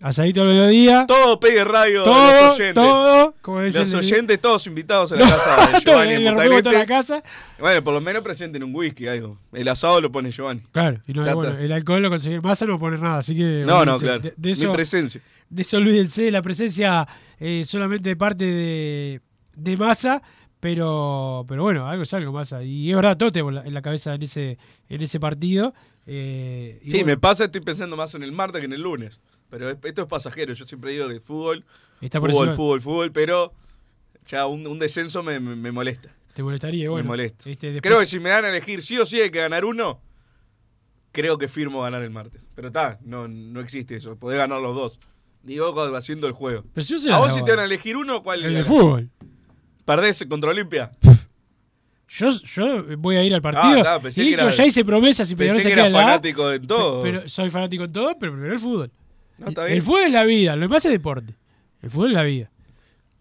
Asadito al mediodía. Todo pegue radio, Todo, los oyentes. todo, como Los el- oyentes todos invitados a la casa de [LAUGHS] Giovanni. en le toda la casa. Bueno, por lo menos presenten un whisky, algo. El asado lo pone Giovanni. Claro, y no, bueno, el alcohol lo conseguir Massa no pone nada, así que. No, no, claro. De, de Mi eso, presencia. De eso olvídense, la presencia eh, solamente de parte de, de Massa, pero, pero bueno, algo es algo, Massa. Y es verdad, todo la- en la cabeza en ese, en ese partido. eh, y Sí, bueno, me pasa, estoy pensando más en el martes que en el lunes. Pero es- esto es pasajero. Yo siempre digo que fútbol, Está fútbol, fútbol, fútbol, pero ya un, un descenso me, me- me molesta. Te molestaría, bueno. me molesta. este, después- Creo que si me dan a elegir sí o sí hay que ganar uno, creo que firmo ganar el martes. Pero está, no, no existe eso. Podés ganar los dos. Digo, haciendo el juego. Pero si yo a vos si te van a elegir uno, ¿cuál El de fútbol. ¿Perdés contra Olimpia? Yo, yo voy a ir al partido. Ah, y era- ya hice promesas y Peñarol se que queda fanático de todo. Pero soy fanático en todo, pero primero el fútbol. No, está bien. el fútbol es la vida, lo demás es deporte. El fútbol es la vida.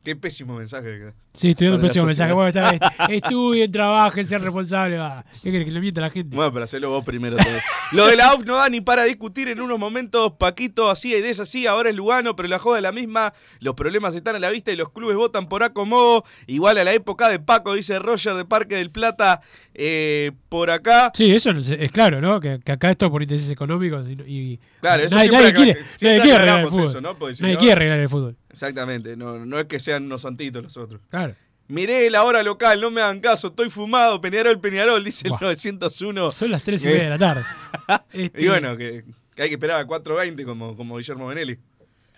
Qué pésimo mensaje. que- Sí, estoy dando la pésimo mensaje. Bueno, está, [LAUGHS] estudien, trabajen, sean responsables. va. ¿Qué querés que le mienta a la gente? Bueno, pero hacelo vos primero todo. Lo de la AUF no da ni para discutir en unos momentos. Paquito hacía y desasí, ahora es Lugano, pero la joda es la misma. Los problemas están a la vista y los clubes votan por acomodo. Igual a la época de Paco, dice Roger de Parque del Plata. Eh, por acá. Sí, eso es, es claro, ¿no? Que, que acá esto por intereses económicos y, y- Claro, eso nadie, nadie acá- quiere, nadie quiere arreglar el fútbol. eso, ¿no? Porque si nadie no- quiere arreglar el fútbol. Exactamente, no, no es que sean unos santitos los otros. Claro. Miré la hora local, no me hagan caso, estoy fumado, Peñarol, Peñarol, dice el Buah. 901. Son las 3 y media de la tarde. [LAUGHS] Este, Y bueno, que, que hay que esperar a 4.20 como, como Guillermo Benelli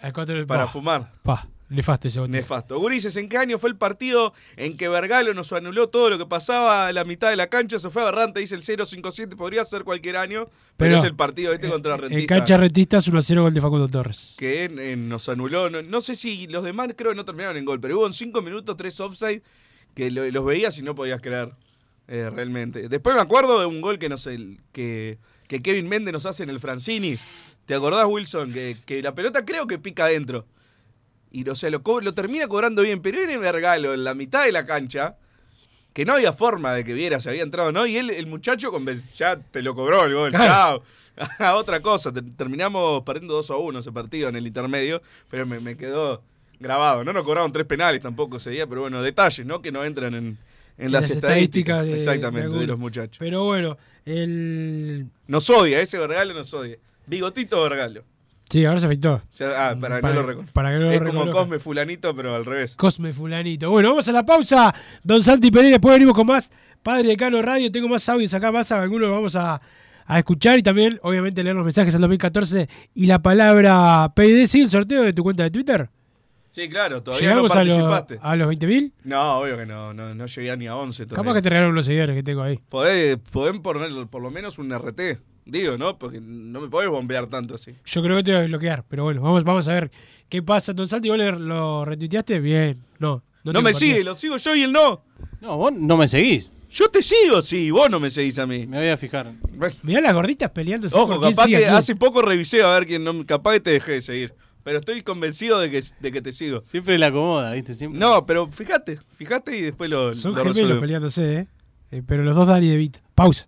a cuatro de- para pa, fumar. Pa, nefasto ese botín. Nefasto. Gurises, ¿en qué año fue el partido en que Vergalo nos anuló todo lo que pasaba a la mitad de la cancha? Se fue aberrante, dice el 057, podría ser cualquier año, pero, Pero, es el partido este contra En cancha rentistas 1 a 0 gol de Facundo Torres. que eh, nos anuló. No, no sé si los demás creo que no terminaron en gol, pero hubo en 5 minutos 3 offside que lo- los veías y no podías creer eh, realmente. Después me acuerdo de un gol que, no sé, que, que Kevin Méndez nos hace en el Francini. ¿Te acordás, Wilson? Que, que la pelota creo que pica adentro. Y o sea, lo, termina cobrando bien, pero era Vergalo en la mitad de la cancha. Que no había forma de que viera si había entrado o no. Y él, el muchacho, ya te lo cobró el gol. Claro. Chao. [LAUGHS] Otra cosa. Te- terminamos perdiendo 2 a 1 ese partido en el intermedio. Pero me, me quedó grabado. No nos cobraron tres penales tampoco ese día. Pero bueno, detalles, ¿no? Que no entran en, en las, estadísticas. de- Exactamente, de, los muchachos. Pero bueno, el. Nos odia, ese Vergalo nos odia. Bigotito Vergalo. Sí, ahora se. O sea, ah, para, Para- no lo para que no lo es como. Cosme Fulanito, pero al revés. Cosme Fulanito. Bueno, vamos a la pausa. Don Santi Pereira, después venimos con más Padre de Cano Radio. Tengo más audios acá, más algunos los vamos a, a escuchar y también, obviamente, leer los mensajes al 2014 y la palabra PID. ¿Sigue el sorteo de tu cuenta de Twitter? Sí, claro, todavía no ¿Llegamos a, los- participaste. a los 20.000? No, obvio que no, no, no llegué ni a 11 todavía. Capaz que te regalaron los seguidores que tengo ahí. Podés, podés poner por lo menos un RT, digo, ¿no? Porque no me podés bombear tanto así. Yo creo que te voy a bloquear, pero bueno, vamos, vamos a ver qué pasa. Don Santi, ¿vos lo retuiteaste? Bien. No. No, me compartí. sigue, lo sigo yo y él no. No, vos no me seguís. Yo te sigo, sí, vos no me seguís a mí. Me voy a fijar. Mirá las gorditas peleándose. Ojo, capaz que hace poco revisé a ver quién no, capaz que te dejé de seguir. Pero estoy convencido de que, de que te sigo. Siempre la acomoda, ¿viste? Siempre. No, pero fíjate, fíjate y después lo, Son lo gemelos resolvemos. peleándose, ¿eh? Eh, Pero los dos Dani de Vito. Pausa.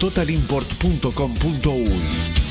www.totalimport.com.uy.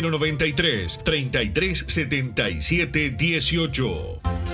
093 3377 18.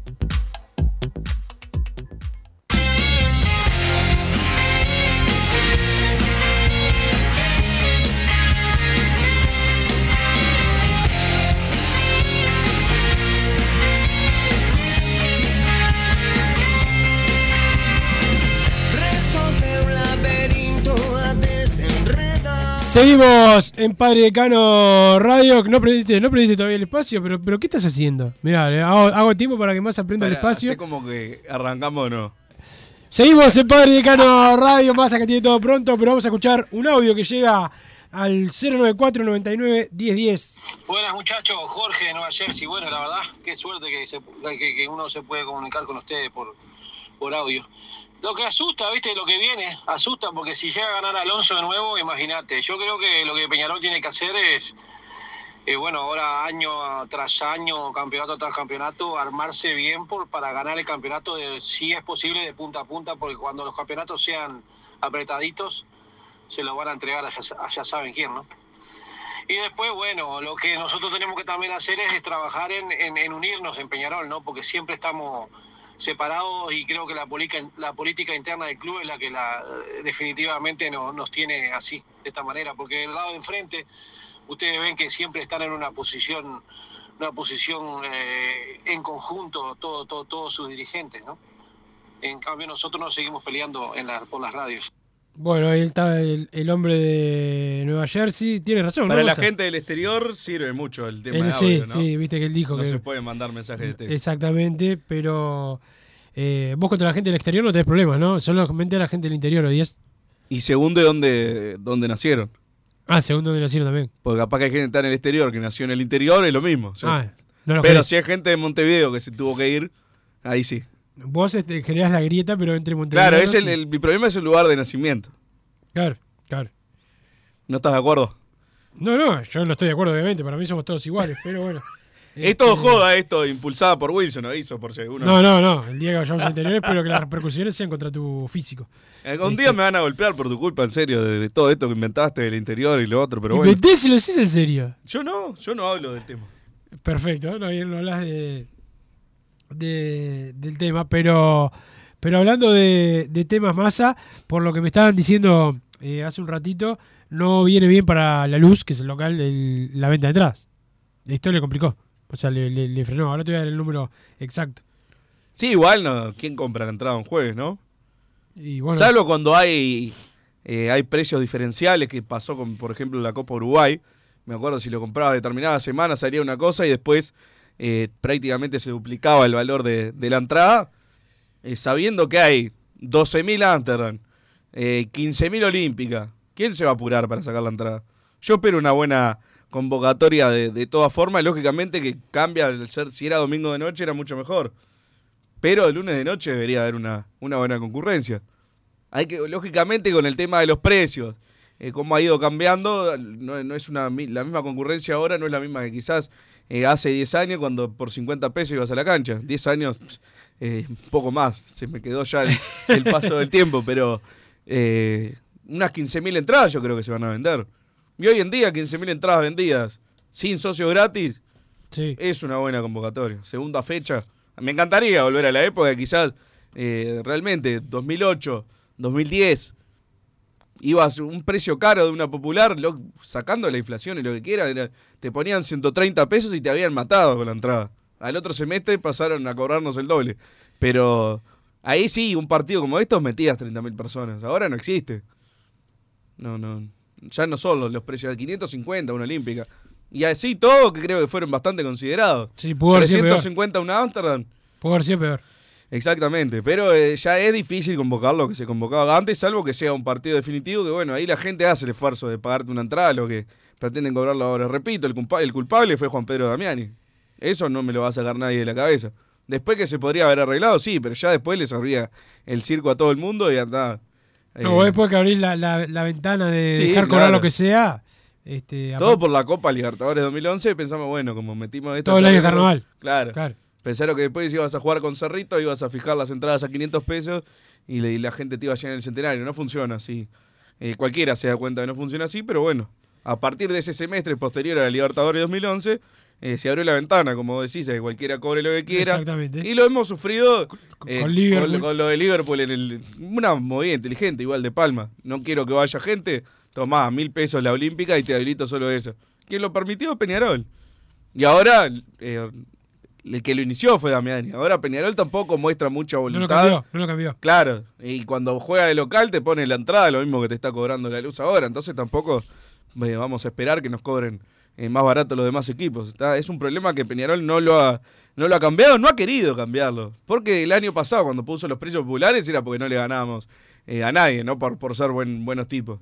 Seguimos en Padre Decano Radio. No prendiste, no prendiste todavía el espacio, pero, pero ¿qué estás haciendo? Mirá, hago, hago tiempo para que más aprenda el espacio. hacé como que arrancamos o no. Seguimos en Padre Decano Radio, más que tiene todo pronto, pero vamos a escuchar un audio que llega al 094 99 1010. Buenas muchachos, Jorge de Nueva Jersey. Bueno, la verdad, qué suerte que, se- que- que uno se puede comunicar con ustedes por, por audio. Lo que asusta, viste, lo que viene, asusta porque si llega a ganar Alonso de nuevo, imagínate. Yo creo que lo que Peñarol tiene que hacer es, eh, bueno, ahora año tras año, campeonato tras campeonato, armarse bien por, para ganar el campeonato, de, si es posible, de punta a punta, porque cuando los campeonatos sean apretaditos, se los van a entregar a ya, saben quién, ¿no? Y después, bueno, lo que nosotros tenemos que también hacer es, es trabajar en, en- en unirnos en Peñarol, ¿no? Porque siempre estamos separados y creo que la política, la política interna del club es la que la, eh, definitivamente no- nos tiene así, de esta manera. Porque del lado de enfrente, ustedes ven que siempre están en una posición una posición eh, en conjunto todo, todo, todos sus dirigentes, ¿no? En cambio nosotros nos seguimos peleando en la- por las radios. Bueno, ahí está el, el hombre de Nueva Jersey. Tiene razón, Para ¿no? la gente del exterior sirve mucho el tema él- de sí, audio, ¿no? sí, viste que él dijo No que. se puede mandar mensajes de texto. Exactamente, pero eh, vos contra la gente del exterior no tenés problemas, ¿no? Solamente la gente del interior, ¿odias? Y segundo, ¿de dónde, dónde nacieron? Ah, segundo de nacieron también. Porque capaz que hay gente que está en el exterior que nació en el interior, es lo mismo. Ah, no lo Pero querés. si hay gente de Montevideo que se tuvo que ir, ahí sí. Vos este, generás la grieta, pero entre Montevideo. Claro, es el, el- mi problema es el lugar de nacimiento. Claro, claro. ¿No estás de acuerdo? No, no, yo no estoy de acuerdo, obviamente. Para mí somos todos iguales, pero bueno. [LAUGHS] Es todo joda esto, impulsada por Wilson, ¿no? Hizo por si uno. No, no, no. El día que vayamos al interior, espero que las repercusiones sean contra tu físico. Eh, Un día me van a golpear por tu culpa, en serio, de, de todo esto que inventaste del interior y lo otro, pero bueno. Inventé si lo decís en serio. Yo no, yo no hablo del tema. Perfecto, no, no hablas de, de- del tema, pero, pero hablando de, de temas masa, por lo que me estaban diciendo eh, hace un ratito, no viene bien para la luz, que es el local, el- la venta de entradas. Esto le complicó, o sea, le, le- le frenó. Ahora te voy a dar el número exacto. Sí, igual, no, ¿quién compra la entrada un jueves, no? Y bueno, Salvo cuando hay, eh, hay precios diferenciales, que pasó con, por ejemplo, la Copa Uruguay. Me acuerdo si lo comprabas determinada semana salía una cosa y después eh, prácticamente se duplicaba el valor de, de la entrada, eh, sabiendo que hay 12.000 Amsterdam, eh, 15.000 Olímpica. ¿Quién se va a apurar para sacar la entrada? Yo espero una buena convocatoria de, de todas formas. Lógicamente que cambia, al ser, si era domingo de noche era mucho mejor. Pero el lunes de noche debería haber una, una buena concurrencia. Hay que, lógicamente, con el tema de los precios, eh, cómo ha ido cambiando, no, no es una, la misma concurrencia ahora, no es la misma que quizás eh, hace 10 años cuando por 50 pesos ibas a la cancha. 10 años, eh, un poco más, se me quedó ya el, el paso del tiempo, pero eh, unas 15.000 entradas yo creo que se van a vender. Y hoy en día 15.000 entradas vendidas sin socio gratis es una buena convocatoria. Segunda fecha. Me encantaría volver a la época, quizás eh, realmente 2008, 2010, ibas un precio caro de una popular, lo- sacando la inflación y lo que quiera, era- te ponían 130 pesos y te habían matado con la entrada. Al otro semestre pasaron a cobrarnos el doble. Pero ahí sí, un partido como estos metías 30.000 personas. Ahora no existe. No, no. Ya no son los, los precios de 550 una olímpica. Y así todo, que creo que fueron bastante considerados. Sí, pudo haber sido peor. 350 una Amsterdam. puede haber sido peor. Exactamente, pero eh, ya es difícil convocar lo que se convocaba antes, salvo que sea un partido definitivo, que bueno, ahí la gente hace el esfuerzo de pagarte una entrada, lo que pretenden cobrarlo ahora. Repito, el, culpa- el culpable fue Juan Pedro Damiani. Eso no me lo va a sacar nadie de la cabeza. Después que se podría haber arreglado, sí, pero ya después le servía el circo a todo el mundo y andaba. eh, No, después que abrís la, la- la ventana de Sí, dejar cobrar claro. lo que sea. Este, todo por la Copa Libertadores 2011, pensamos, bueno, como metimos esto. Todo el año carnaval. Claro. Claro. Pensaron que después ibas a jugar con Cerrito, ibas a fijar las entradas a 500 pesos y, le- y la gente te iba a llenar el centenario. No funciona así. Eh, cualquiera se da cuenta que no funciona así, pero bueno, a partir de ese semestre posterior a la Libertadores 2011, eh, se abrió la ventana, como decís, que cualquiera cobre lo que quiera. Exactamente. Y lo hemos sufrido eh, con Liverpool. con lo de Liverpool en el, una movida inteligente, igual de Palma. No quiero que vaya gente, tomá mil pesos la Olímpica y te habilito solo eso. ¿Quién lo permitió? Peñarol. Y ahora eh, el que lo inició fue Damiani. Ahora Peñarol tampoco muestra mucha No lo voluntad. cambió, no lo cambió. Claro, y cuando juega de local te pone la entrada, lo mismo que te está cobrando la luz ahora. Entonces tampoco eh, vamos a esperar que nos cobren eh, más barato los demás equipos. Está- es un problema que Peñarol no lo, ha, no lo ha cambiado, no ha querido cambiarlo. Porque el año pasado, cuando puso los precios populares, era porque no le ganábamos eh, a nadie, no por, por ser buen, buenos tipos.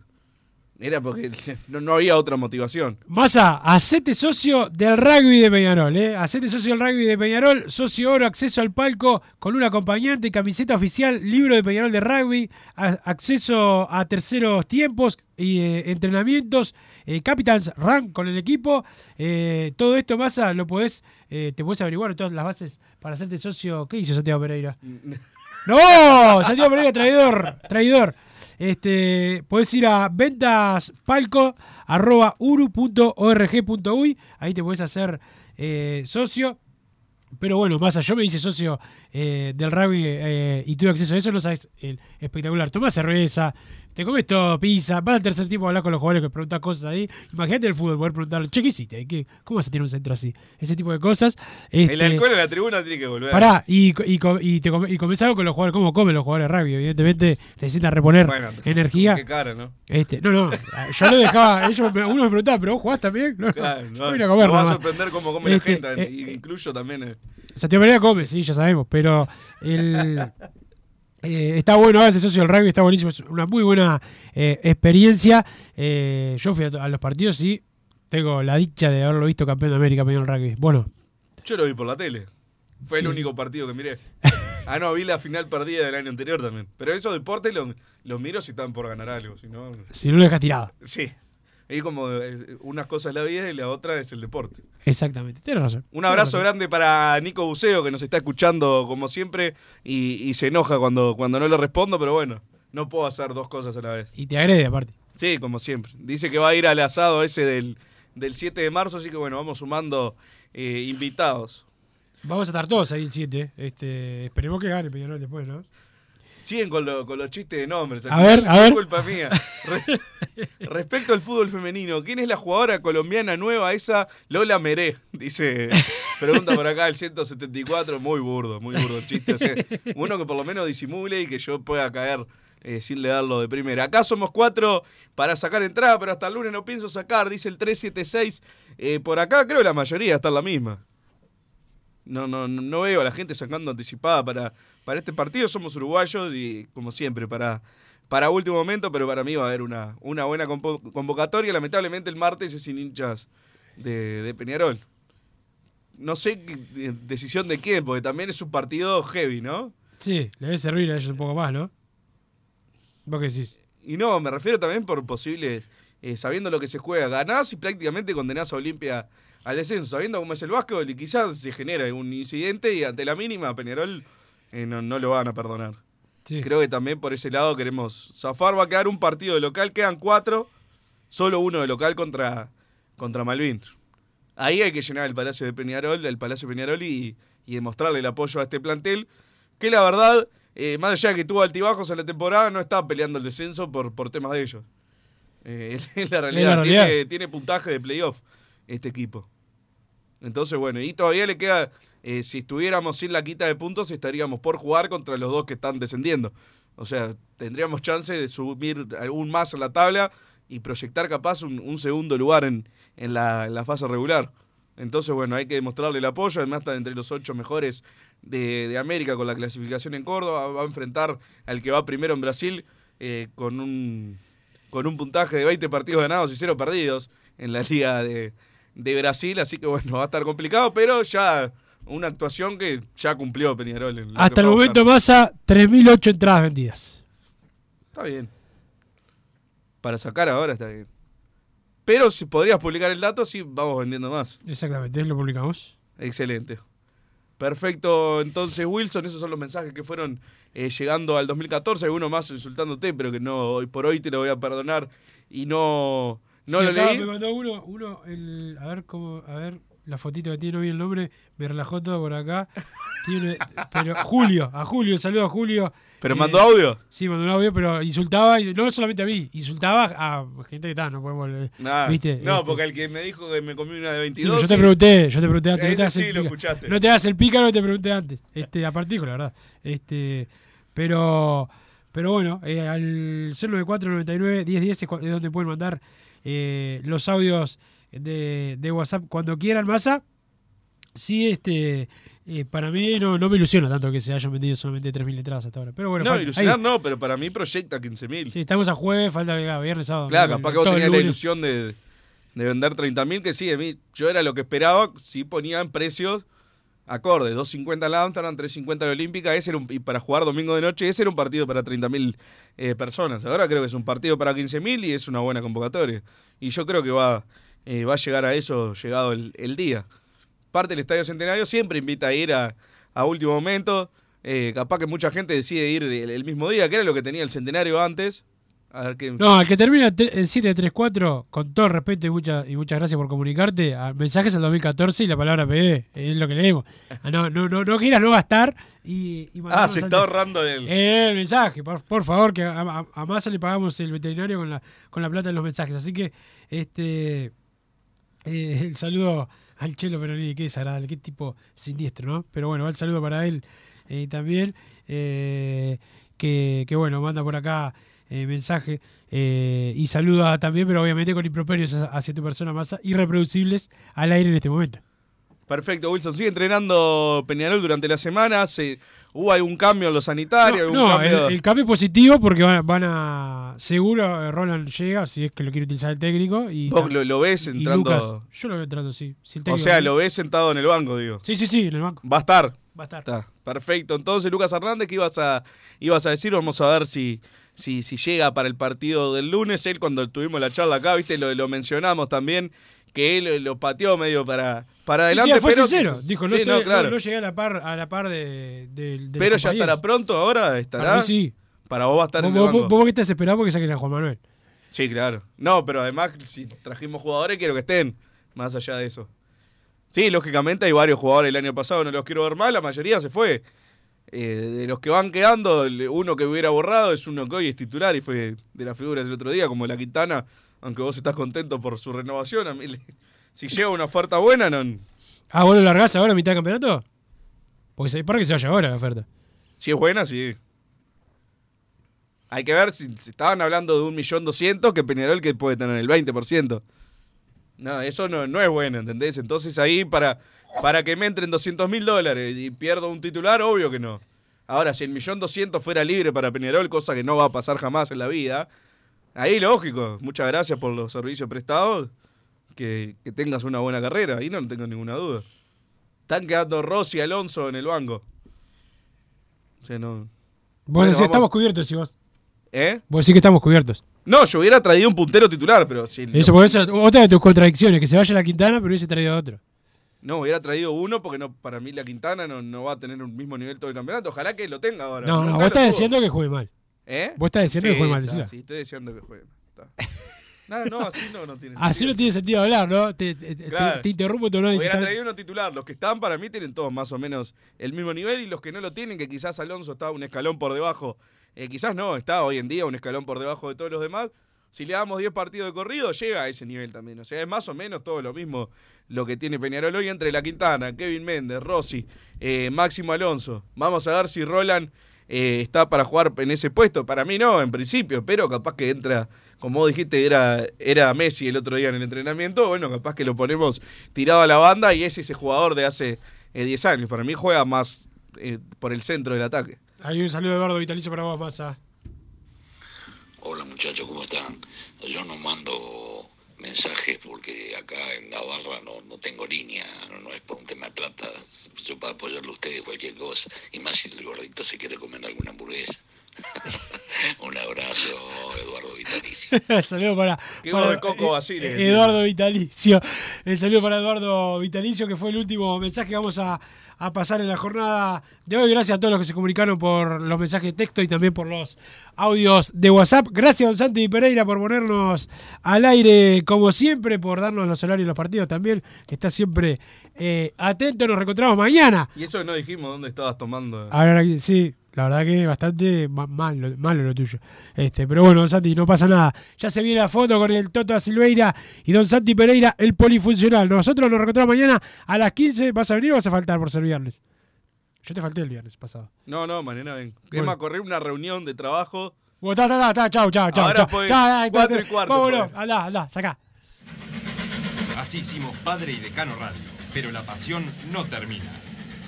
Era porque [LAUGHS] no, no había otra motivación. Massa, hacete socio del rugby de Peñarol, ¿eh? Hacete socio del rugby de Peñarol, socio oro, acceso al palco con un acompañante, camiseta oficial, libro de Peñarol de rugby, a- acceso a terceros tiempos y eh, entrenamientos, eh, Capitans Rank con el equipo. eh, todo esto, Massa, lo podés, eh, te podés averiguar todas las bases para hacerte socio. ¿Qué hizo Santiago Pereira? ¡No! Santiago Pereira, traidor, traidor. Este, podés ir a ventaspalco.uru.org.uy, ahí te podés hacer eh, socio. Pero bueno, Massa, yo me hice socio eh, del rugby eh, y tuve acceso a eso, no sabes, el espectacular. Tomás cerveza, te comes todo, pizza, vas al tercer tiempo a hablar con los jugadores que preguntan cosas ahí. Imagínate el fútbol, poder preguntarle, che, ¿qué hiciste? ¿Qué- ¿Cómo vas a tener un centro así? Ese tipo de cosas. El Este, alcohol en la tribuna tiene que volver. Pará, y, y, y, te come- y comés algo con los jugadores, ¿cómo comen los jugadores de rugby? Evidentemente necesitan reponer Bueno, energía. Qué cara, ¿no? Este, no, no, yo lo dejaba, [LAUGHS] ellos uno me preguntaba, ¿pero vos jugás también? No, no, Claro, yo no, vine a comer no va a sorprender cómo come Este, la gente, eh, incluyo también. eh. Santiago Pereira come, sí, ya sabemos, pero el, eh, está bueno ese socio del rugby, está buenísimo, es una muy buena eh, experiencia. Eh, yo fui a, los partidos y tengo la dicha de haberlo visto campeón de América, campeón del rugby. Bueno, Yo lo vi por la tele. Fue el Sí. único partido que miré. Ah, no, vi la final perdida del año anterior también. Pero esos deportes los los miro si están por ganar algo. Si no, si no lo dejas tirado. sí. Es como eh, unas cosas es la vida y la otra es el deporte. Exactamente, tienes razón. Un abrazo razón. grande para Nico Buceo, que nos está escuchando como siempre y, y se enoja cuando, cuando no le respondo, pero bueno, no puedo hacer dos cosas a la vez. Y te agrede aparte. Sí, como siempre. Dice que va a ir al asado ese del, del 7 de marzo, así que bueno, vamos sumando eh, invitados. Vamos a estar todos ahí el 7. Este, esperemos que gane Peñarol después, ¿no? Siguen con, lo- con los chistes de nombres. A ver, a ver. culpa mía. Re- [LAUGHS] respecto al fútbol femenino, ¿quién es la jugadora colombiana nueva esa Lola Meré? Dice, [LAUGHS] pregunta por acá el 174, muy burdo, muy burdo el chiste. o sea, uno que por lo menos disimule y que yo pueda caer eh, sin leerlo de primera. Acá somos cuatro para sacar entrada, pero hasta el lunes no pienso sacar, dice el 376. Eh, por acá creo que la mayoría está en la misma. No, no no veo a la gente sacando anticipada para, para este partido. Somos uruguayos y, como siempre, para, para último momento, pero para mí va a haber una, una buena convocatoria. Lamentablemente el martes es sin hinchas de, de Peñarol. No sé qué- decisión de quién, porque también es un partido heavy, ¿no? Sí, le debe servir a ellos un poco más, ¿no? ¿Vos qué decís? Y no, me refiero también por posibles, eh, sabiendo lo que se juega, ganás y prácticamente condenás a Olimpia al descenso, sabiendo cómo es el básquetbol y quizás se genera un incidente y ante la mínima Peñarol eh, no, no lo van a perdonar. Sí. Creo que también por ese lado queremos zafar, va a quedar un partido de local, quedan cuatro, solo uno de local contra, contra Malvin. Ahí hay que llenar el Palacio de Peñarol, el Palacio de Peñarol y, y demostrarle el apoyo a este plantel, que la verdad, eh, más allá de que tuvo altibajos en la temporada, no está peleando el descenso por, por temas de ellos. Eh, [LAUGHS] es la realidad, realidad. Tiene, tiene puntaje de playoff este equipo. Entonces, bueno, y todavía le queda, eh, si estuviéramos sin la quita de puntos, estaríamos por jugar contra los dos que están descendiendo. O sea, tendríamos chance de subir aún más a la tabla y proyectar capaz un, un segundo lugar en, en la fase regular. Entonces, bueno, hay que demostrarle el apoyo. Además, está entre los ocho mejores de, de América con la clasificación en Córdoba. Va a enfrentar al que va primero en Brasil eh, con, un, con un puntaje de 20 partidos ganados y 0 perdidos en la Liga de, de Brasil. Así que, bueno, [LAUGHS] va a estar complicado, pero ya una actuación que ya cumplió Peñarol. en Hasta el momento. Massa, 3.008 entradas vendidas. Está bien. Para sacar ahora está bien. Pero si podrías publicar el dato, sí vamos vendiendo más. Exactamente, lo publicamos. Excelente. Perfecto, entonces Wilson, esos son los mensajes que fueron eh, llegando al 2014. Alguno más insultándote, pero que no hoy por hoy te lo voy a perdonar y no, no Sí, lo leí. Me mandó uno, uno el, a ver cómo, a ver, la fotito que tiene hoy el nombre, me relajó todo por acá. [LAUGHS] Tiene, pero Julio, a Julio, saludo a Julio. ¿Pero Eh, mandó audio? Sí, mandó un audio, pero insultaba, no solamente a mí, insultaba a gente que está, no podemos. Nah, ¿Viste? No, Este, porque el que me dijo que me comí una de Sí, 22. pero yo te pregunté, yo te pregunté antes. No te, sí el lo escuchaste. no te hagas el pícaro, te pregunté antes. Este, aparte dijo la verdad. Este, pero, pero bueno, eh, al 09499 1010 es cua- es donde pueden mandar eh, los audios de, de WhatsApp cuando quieran, masa. Sí, este, eh, para mí no, no me ilusiona tanto que se hayan vendido solamente 3.000 entradas hasta ahora. Pero bueno, no, falta- ilusionar ahí- no, pero para mí proyecta 15.000. Sí, estamos a jueves, falta viernes, sábado. Claro, capaz que vos tenías la ilusión de, de vender 30.000, que sí, a mí, yo era lo que esperaba, si ponían precios acordes, 2.50 en la Amsterdam, 3.50 en la Olímpica, ese era un, y para jugar domingo de noche, ese era un partido para 30.000 eh, personas. Ahora creo que es un partido para 15.000 y es una buena convocatoria. Y yo creo que va, eh, va a llegar a eso llegado el, día. Parte del Estadio Centenario siempre invita a ir a, a último momento. Eh, capaz que mucha gente decide ir el, el mismo día, que era lo que tenía el Centenario antes. A ver qué, No, el que termina te- en 734, con todo respeto y, mucha, y muchas gracias por comunicarte, a mensajes al 2014 y la palabra PD, es lo que leemos. Ah, No, no, no, no quieras no gastar y, y Ah, se al- está ahorrando el... Eh, el mensaje, por, por favor, que a, a- a Massa le pagamos el veterinario con la, con la plata de los mensajes. Así que, este eh, el saludo al Chelo Peronini, qué desagradable, qué tipo siniestro, ¿no? Pero bueno, va el saludo para él eh, también, eh, que, que bueno, manda por acá eh, mensaje eh, y saluda también, pero obviamente con improperios hacia tu persona Massa, irreproducibles al aire en este momento. Perfecto, Wilson. Sigue entrenando Peñarol durante la semana. Se, ¿Hubo algún cambio en lo sanitario? No, cambio? el, el cambio es positivo porque van, a- van a. Seguro eh, Roland llega, si es que lo quiere utilizar el técnico. Y, ¿Vos lo, lo ves entrando? Lucas, yo lo veo entrando, sí. Si o sea, lo ves sentado en el banco, digo. Sí, sí, sí, en el banco. Va a estar. Va a estar. Está, perfecto. Entonces, Lucas Hernández, ¿qué ibas a, ibas a decir? Vamos a ver si, si, si llega para el partido del lunes. Él, cuando tuvimos la charla acá, viste, lo, lo mencionamos también, que él lo pateó medio para, para Sí, sí, adelante. fue pero sincero. Dijo, no, Sí, estoy- no, claro. no- no llegué a la par, a la par de, de- pero ya estará pronto ahora, estará. Para mí sí. Para vos va a estar Vos, en el vos, banco. vos que estás esperando porque saquen a Juan Manuel. Sí, claro. No, pero además, si trajimos jugadores, quiero que estén. Más allá de eso. Sí, lógicamente hay varios jugadores el año pasado, no los quiero ver mal, la mayoría se fue. Eh, de los que van quedando, uno que hubiera borrado es uno que hoy es titular y fue de las figuras del otro día, como la Quintana, aunque vos estás contento por su renovación. A mí, le- si llega una oferta buena, no. Ah, ¿vos lo largás ahora a mitad de campeonato? Porque se, para que se vaya ahora la oferta. Si es buena, sí. Hay que ver si, si estaban hablando de un millón doscientos, que Peñarol que puede tener el 20%. No, eso no, no es bueno, ¿entendés? Entonces ahí para, para que me entren 200 mil dólares y pierdo un titular, obvio que no. Ahora, si el millón doscientos fuera libre para Peñarol, cosa que no va a pasar jamás en la vida, ahí lógico, muchas gracias por los servicios prestados, que, que tengas una buena carrera, ahí no tengo ninguna duda. Están quedando Rossi y Alonso en el banco. O sea, no... Vos Bueno, decís, vamos- estamos cubiertos, si vos. ¿Eh? Vos decís que estamos cubiertos. No, yo hubiera traído un puntero titular, pero si Eso, por eso, otra de tus contradicciones, que se vaya la Quintana, pero hubiese traído otro. no hubiera traído uno porque no para mí la Quintana no, no va a tener un mismo nivel todo el campeonato. Ojalá que lo tenga ahora. No, no, vos estás diciendo que juegue mal. ¿Eh? Vos estás diciendo que juegue mal, está. Sí, estoy diciendo que juegue mal. está. [LAUGHS] No, no, así no, no tiene Así no tiene sentido hablar, ¿no? Te, te- te- Claro. te interrumpo tu análisis. Hubiera traído uno titular. Los que están para mí tienen todos más o menos el mismo nivel y los que no lo tienen, que quizás Alonso está un escalón por debajo, eh, quizás no, está hoy en día un escalón por debajo de todos los demás. Si le damos 10 partidos de corrido, llega a ese nivel también. O sea, es más o menos todo lo mismo lo que tiene Peñarol hoy entre La Quintana, Kevin Méndez, Rossi, eh, Máximo Alonso. Vamos a ver si Roland eh, está para jugar en ese puesto. Para mí no, en principio, pero capaz que entra, como dijiste, era, era Messi el otro día en el entrenamiento. Bueno, capaz que lo ponemos tirado a la banda y es ese jugador de hace eh, 10 años. Para mí juega más eh, por el centro del ataque. Hay un saludo de Eduardo Vitalicio para vos, Massa. Hola muchachos, ¿cómo están? Yo no mando mensajes porque acá en la barra no, no tengo línea, no, no es por un tema de plata. Yo para apoyarle a ustedes cualquier cosa. Y más si el gordito se quiere comer alguna hamburguesa. [LAUGHS] un abrazo, Eduardo Vitalicio. [LAUGHS] El saludo para, Coco eh, Basile, eh. Eduardo Vitalicio. El saludo para Eduardo Vitalicio, que fue el último mensaje que vamos a, a pasar en la jornada de hoy. Gracias a todos los que se comunicaron por los mensajes de texto y también por los audios de WhatsApp. Gracias, don Santi Pereira, por ponernos al aire como siempre, por darnos los horarios de los partidos también, que está siempre eh, atento. Nos reencontramos mañana. Y eso que no dijimos dónde estabas tomando. Ahora sí, la verdad que bastante ma- malo, malo lo tuyo. Este, pero bueno, don Santi, no pasa nada. Ya se viene la foto con el Toto Silveira y don Santi Pereira, el polifuncional. Nosotros nos reencontramos mañana a las 15. ¿Vas a venir o vas a faltar por ser viernes? Yo te falté el viernes pasado. No, no, mañana ven. Es Bueno. más, correr una reunión de trabajo. Bueno, ta, ta, ta, ta, chau, chau, chau. Ahora chau. cuatro y cuarto Vámonos, andá, andá, sacá. Así hicimos Padre y Decano Radio, pero la pasión no termina.